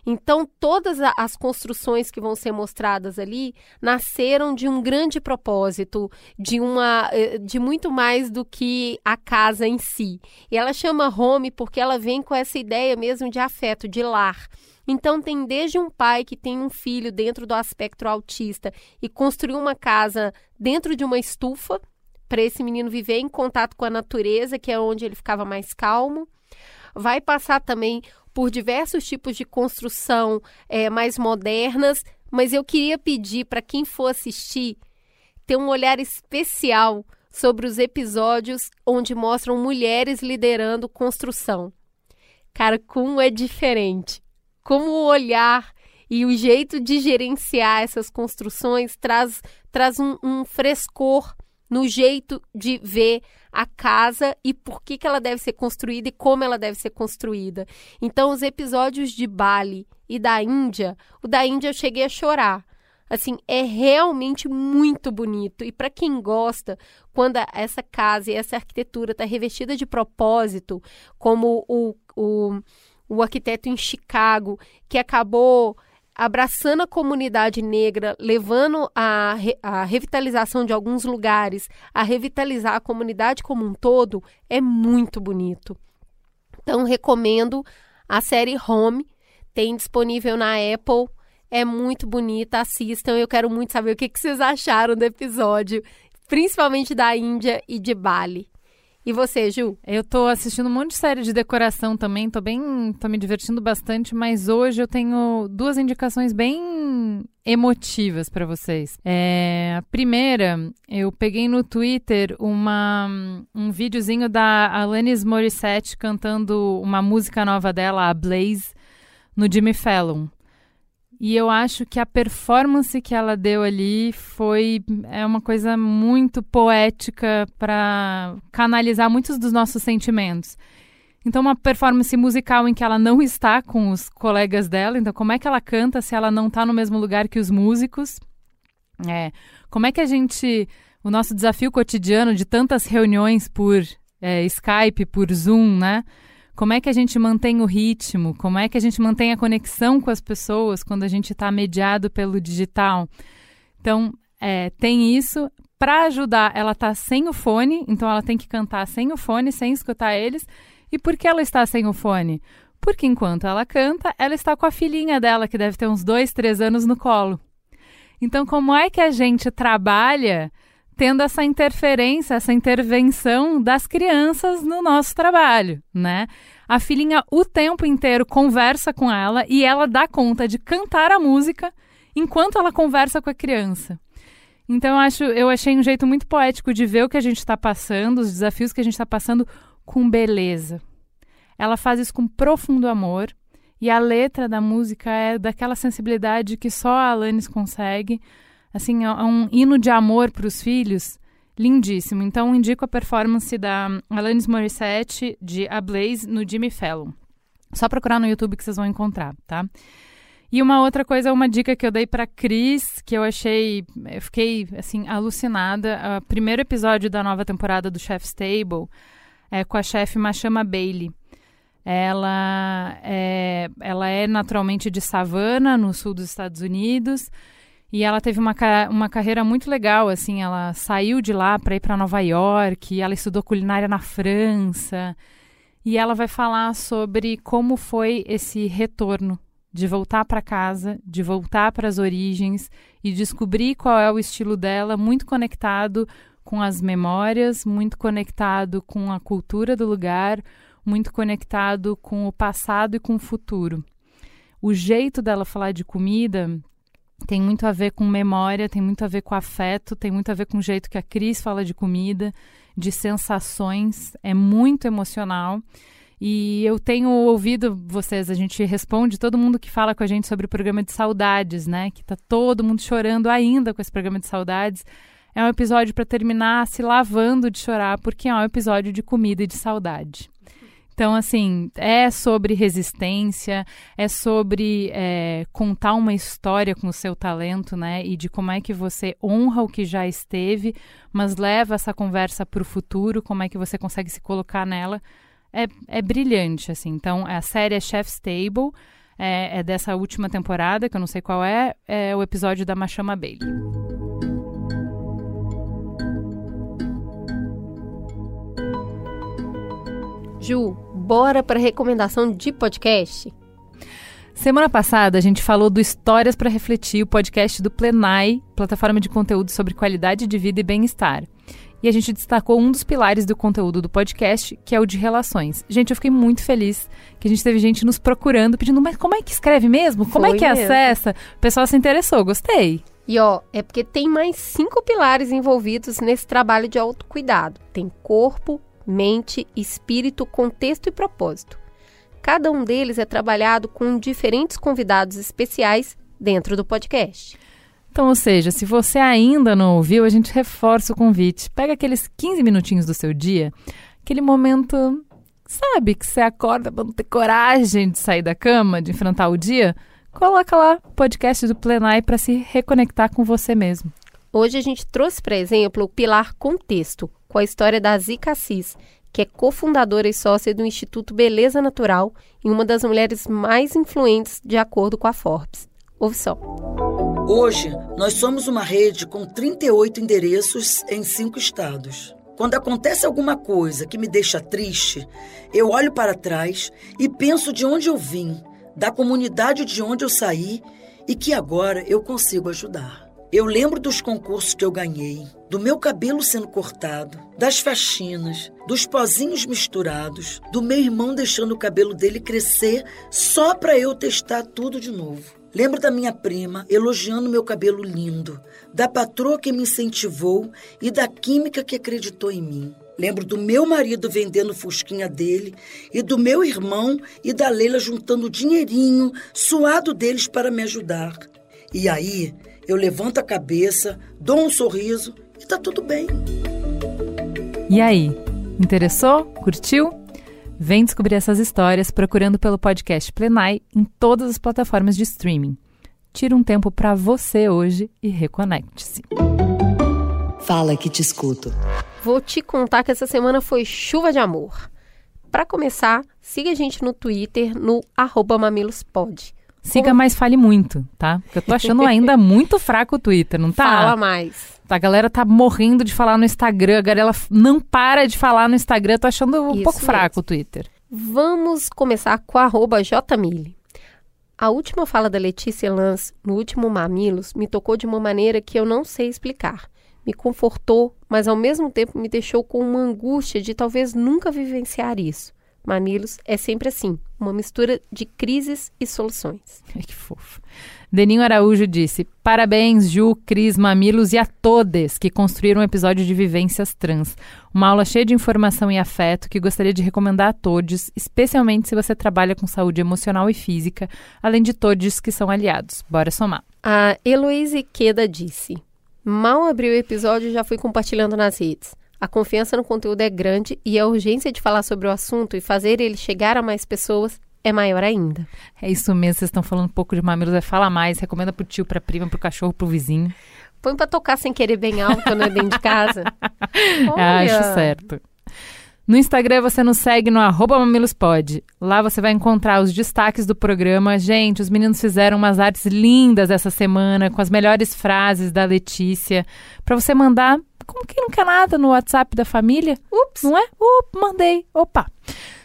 Então, todas as construções que vão ser mostradas ali nasceram de um grande propósito, de uma eh, de muito mais do que a casa em si. E ela chama home porque ela vem com essa ideia mesmo de afeto, de lar. Então, tem desde um pai que tem um filho dentro do aspecto autista e construiu uma casa dentro de uma estufa para esse menino viver em contato com a natureza, que é onde ele ficava mais calmo. Vai passar também por diversos tipos de construção é, mais modernas, mas eu queria pedir para quem for assistir ter um olhar especial sobre os episódios onde mostram mulheres liderando construção. Cara, como é diferente. Como o olhar e o jeito de gerenciar essas construções traz, traz um, um frescor no jeito de ver a casa e por que, que ela deve ser construída e como ela deve ser construída. Então, os episódios de Bali e da Índia, o da Índia eu cheguei a chorar. Assim, é realmente muito bonito. E para quem gosta, quando essa casa e essa arquitetura está revestida de propósito, como o, o, o arquiteto em Chicago, que acabou abraçando a comunidade negra, levando a, a revitalização de alguns lugares, a revitalizar a comunidade como um todo, é muito bonito. Então, recomendo a série Home, tem disponível na Apple, é muito bonita, assistam. Eu quero muito saber o que, que vocês acharam do episódio, principalmente da Índia e de Bali. E você, Ju? Eu tô assistindo um monte de série de decoração também, tô bem, tô me divertindo bastante, mas hoje eu tenho duas indicações bem emotivas para vocês. É, a primeira, eu peguei no Twitter uma, um videozinho da Alanis Morissette cantando uma música nova dela, a Blaze, no Jimmy Fallon. E eu acho que a performance que ela deu ali foi é uma coisa muito poética para canalizar muitos dos nossos sentimentos. Então, uma performance musical em que ela não está com os colegas dela. Então, como é que ela canta se ela não está no mesmo lugar que os músicos? É, como é que a gente. O nosso desafio cotidiano de tantas reuniões por é, Skype, por Zoom, né? Como é que a gente mantém o ritmo? Como é que a gente mantém a conexão com as pessoas quando a gente está mediado pelo digital? Então, é, tem isso. Para ajudar, ela está sem o fone, então ela tem que cantar sem o fone, sem escutar eles. E por que ela está sem o fone? Porque enquanto ela canta, ela está com a filhinha dela, que deve ter uns dois, três anos no colo. Então, como é que a gente trabalha tendo essa interferência, essa intervenção das crianças no nosso trabalho, né? A filhinha o tempo inteiro conversa com ela e ela dá conta de cantar a música enquanto ela conversa com a criança. Então eu acho, eu achei um jeito muito poético de ver o que a gente está passando, os desafios que a gente está passando com beleza. Ela faz isso com profundo amor e a letra da música é daquela sensibilidade que só a Alanis consegue assim, é um hino de amor para os filhos lindíssimo. Então, indico a performance da Alanis Morissette de A Blaze no Jimmy Fallon. Só procurar no YouTube que vocês vão encontrar, tá? E uma outra coisa, uma dica que eu dei para Cris, que eu achei, eu fiquei assim alucinada. O primeiro episódio da nova temporada do Chef's Table é com a chefe Machama Bailey. Ela é, ela é naturalmente de Savannah, no sul dos Estados Unidos. E ela teve uma, uma carreira muito legal, assim, ela saiu de lá para ir para Nova York, ela estudou culinária na França. E ela vai falar sobre como foi esse retorno de voltar para casa, de voltar para as origens e descobrir qual é o estilo dela, muito conectado com as memórias, muito conectado com a cultura do lugar, muito conectado com o passado e com o futuro. O jeito dela falar de comida tem muito a ver com memória, tem muito a ver com afeto, tem muito a ver com o jeito que a Cris fala de comida, de sensações, é muito emocional. E eu tenho ouvido vocês, a gente responde todo mundo que fala com a gente sobre o programa de saudades, né? Que tá todo mundo chorando ainda com esse programa de saudades. É um episódio para terminar se lavando de chorar, porque é um episódio de comida e de saudade. Então, assim, é sobre resistência, é sobre é, contar uma história com o seu talento, né? E de como é que você honra o que já esteve, mas leva essa conversa para o futuro, como é que você consegue se colocar nela. É, é brilhante, assim. Então, a série é Chef's Table, é, é dessa última temporada, que eu não sei qual é, é o episódio da Machama Bailey. Ju, bora para recomendação de podcast? Semana passada a gente falou do Histórias para Refletir, o podcast do Plenai, plataforma de conteúdo sobre qualidade de vida e bem-estar. E a gente destacou um dos pilares do conteúdo do podcast, que é o de relações. Gente, eu fiquei muito feliz que a gente teve gente nos procurando, pedindo, mas como é que escreve mesmo? Como é Foi é que mesmo. acessa? O pessoal se interessou, gostei. E ó, é porque tem mais cinco pilares envolvidos nesse trabalho de autocuidado. Tem corpo, mente, espírito, contexto e propósito. Cada um deles é trabalhado com diferentes convidados especiais dentro do podcast. Então, ou seja, se você ainda não ouviu, a gente reforça o convite. Pega aqueles 15 minutinhos do seu dia, aquele momento, sabe, que você acorda para não ter coragem de sair da cama, de enfrentar o dia, coloca lá o podcast do Plenai para se reconectar com você mesmo. Hoje a gente trouxe para exemplo o pilar contexto, com a história da Zica Assis, que é cofundadora e sócia do Instituto Beleza Natural e uma das mulheres mais influentes de acordo com a Forbes. Ouve só. Hoje, nós somos uma rede com 38 endereços em cinco estados. Quando acontece alguma coisa que me deixa triste, eu olho para trás e penso de onde eu vim, da comunidade de onde eu saí e que agora eu consigo ajudar. Eu lembro dos concursos que eu ganhei, do meu cabelo sendo cortado, das faxinas, dos pozinhos misturados, do meu irmão deixando o cabelo dele crescer só para eu testar tudo de novo. Lembro da minha prima elogiando meu cabelo lindo, da patroa que me incentivou e da química que acreditou em mim. Lembro do meu marido vendendo fusquinha dele e do meu irmão e da Leila juntando dinheirinho suado deles para me ajudar. E aí, eu levanto a cabeça, dou um sorriso e tá tudo bem. E aí, interessou? Curtiu? Vem descobrir essas histórias procurando pelo podcast Plenai em todas as plataformas de streaming. Tira um tempo para você hoje e reconecte-se. Fala que te escuto. Vou te contar que essa semana foi chuva de amor. Para começar, siga a gente no Twitter no mamilospod. Siga, mas fale muito, tá? Porque eu tô achando ainda muito fraco o Twitter, não tá? Fala mais. A galera tá morrendo de falar no Instagram, a galera não para de falar no Instagram, tô achando um Isso pouco mesmo. fraco o Twitter. Vamos começar com a arroba jmille. A última fala da Letícia Lanz no último Mamilos me tocou de uma maneira que eu não sei explicar. Me confortou, mas ao mesmo tempo me deixou com uma angústia de talvez nunca vivenciar isso. Mamilos é sempre assim, uma mistura de crises e soluções. Ai, que fofo. Deninho Araújo disse: Parabéns, Ju, Cris, Mamilos e a todos que construíram um episódio de Vivências Trans. Uma aula cheia de informação e afeto que gostaria de recomendar a todos, especialmente se você trabalha com saúde emocional e física, além de todos que são aliados. Bora somar. A Heloise Queda disse: Mal abri o episódio e já fui compartilhando nas redes. A confiança no conteúdo é grande e a urgência de falar sobre o assunto e fazer ele chegar a mais pessoas é maior ainda. É isso mesmo, vocês estão falando um pouco de Mamilos, é fala mais, recomenda pro tio, pra prima, pro cachorro, pro vizinho. Põe pra tocar sem querer bem alto quando é dentro de casa. Acho Olha. certo. No Instagram você nos segue no arroba mamilospod. Lá você vai encontrar os destaques do programa. Gente, os meninos fizeram umas artes lindas essa semana, com as melhores frases da Letícia. Pra você mandar, como que não quer nada, no WhatsApp da família. Ups. Não é? Up, mandei. Opa.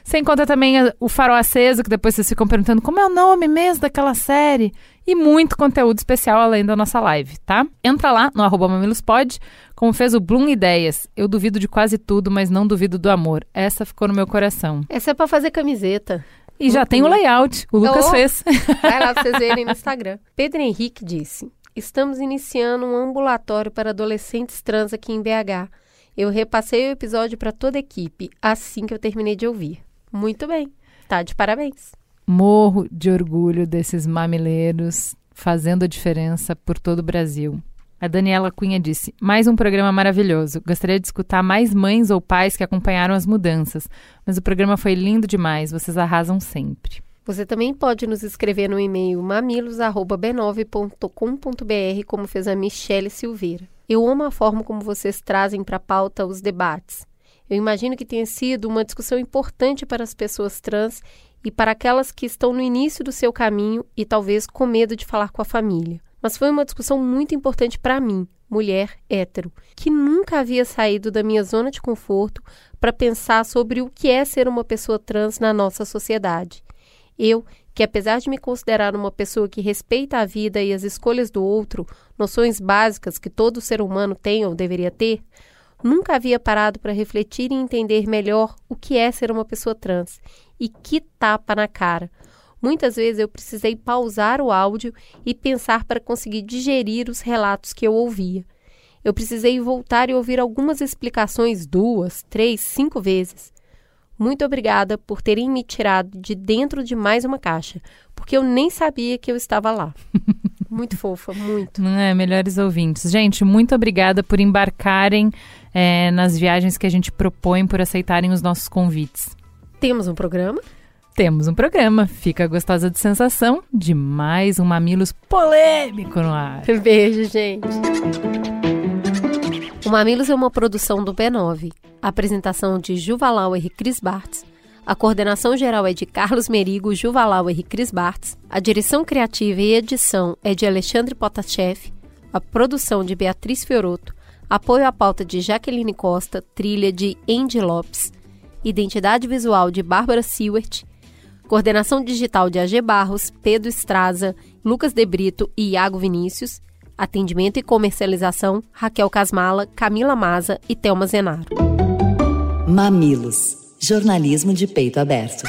Você encontra também o Farol Aceso, que depois vocês ficam perguntando como é o nome mesmo daquela série. E muito conteúdo especial além da nossa live, tá? Entra lá no arroba mamilospod, como fez o Bloom Ideias. Eu duvido de quase tudo, mas não duvido do amor. Essa ficou no meu coração. Essa é pra fazer camiseta. E já tem o layout, o Lucas Oh. fez. Vai lá pra vocês verem no Instagram. Pedro Henrique disse: Estamos iniciando um ambulatório para adolescentes trans aqui em BH. Eu repassei o episódio para toda a equipe assim que eu terminei de ouvir. Muito bem. Tá de parabéns. Morro de orgulho desses mamileiros fazendo a diferença por todo o Brasil. A Daniela Cunha disse: Mais um programa maravilhoso. Gostaria de escutar mais mães ou pais que acompanharam as mudanças, mas o programa foi lindo demais. Vocês arrasam sempre. Você também pode nos escrever no e-mail mamilos@b9.com.br, como fez a Michele Silveira. Eu amo a forma como vocês trazem para a pauta os debates. Eu imagino que tenha sido uma discussão importante para as pessoas trans e para aquelas que estão no início do seu caminho e talvez com medo de falar com a família. Mas foi uma discussão muito importante para mim, mulher hétero, que nunca havia saído da minha zona de conforto para pensar sobre o que é ser uma pessoa trans na nossa sociedade. Eu, que apesar de me considerar uma pessoa que respeita a vida e as escolhas do outro, noções básicas que todo ser humano tem ou deveria ter, nunca havia parado para refletir e entender melhor o que é ser uma pessoa trans. E que tapa na cara! Muitas vezes eu precisei pausar o áudio e pensar para conseguir digerir os relatos que eu ouvia. Eu precisei voltar e ouvir algumas explicações duas, três, cinco vezes. Muito obrigada por terem me tirado de dentro de mais uma caixa, porque eu nem sabia que eu estava lá. muito fofa, muito. Não é? Melhores ouvintes. Gente, muito obrigada por embarcarem é, nas viagens que a gente propõe, por aceitarem os nossos convites. Temos um programa? Temos um programa. Fica gostosa de sensação de mais um Mamilos polêmico no ar. Beijo, gente. O Mamilos é uma produção do B9. A apresentação de Juvalauer e Cris Bartz. A coordenação geral é de Carlos Merigo, Juvalauer e Cris Bartz. A direção criativa e edição é de Alexandre Potachev. A produção de Beatriz Fioroto. Apoio à pauta de Jaqueline Costa. Trilha de Andy Lopes. Identidade visual de Bárbara Sewert. Coordenação digital de AG Barros, Pedro Estraza, Lucas De Brito e Iago Vinícius. Atendimento e comercialização, Raquel Casmala, Camila Maza e Thelma Zenaro. Mamilos. Jornalismo de peito aberto.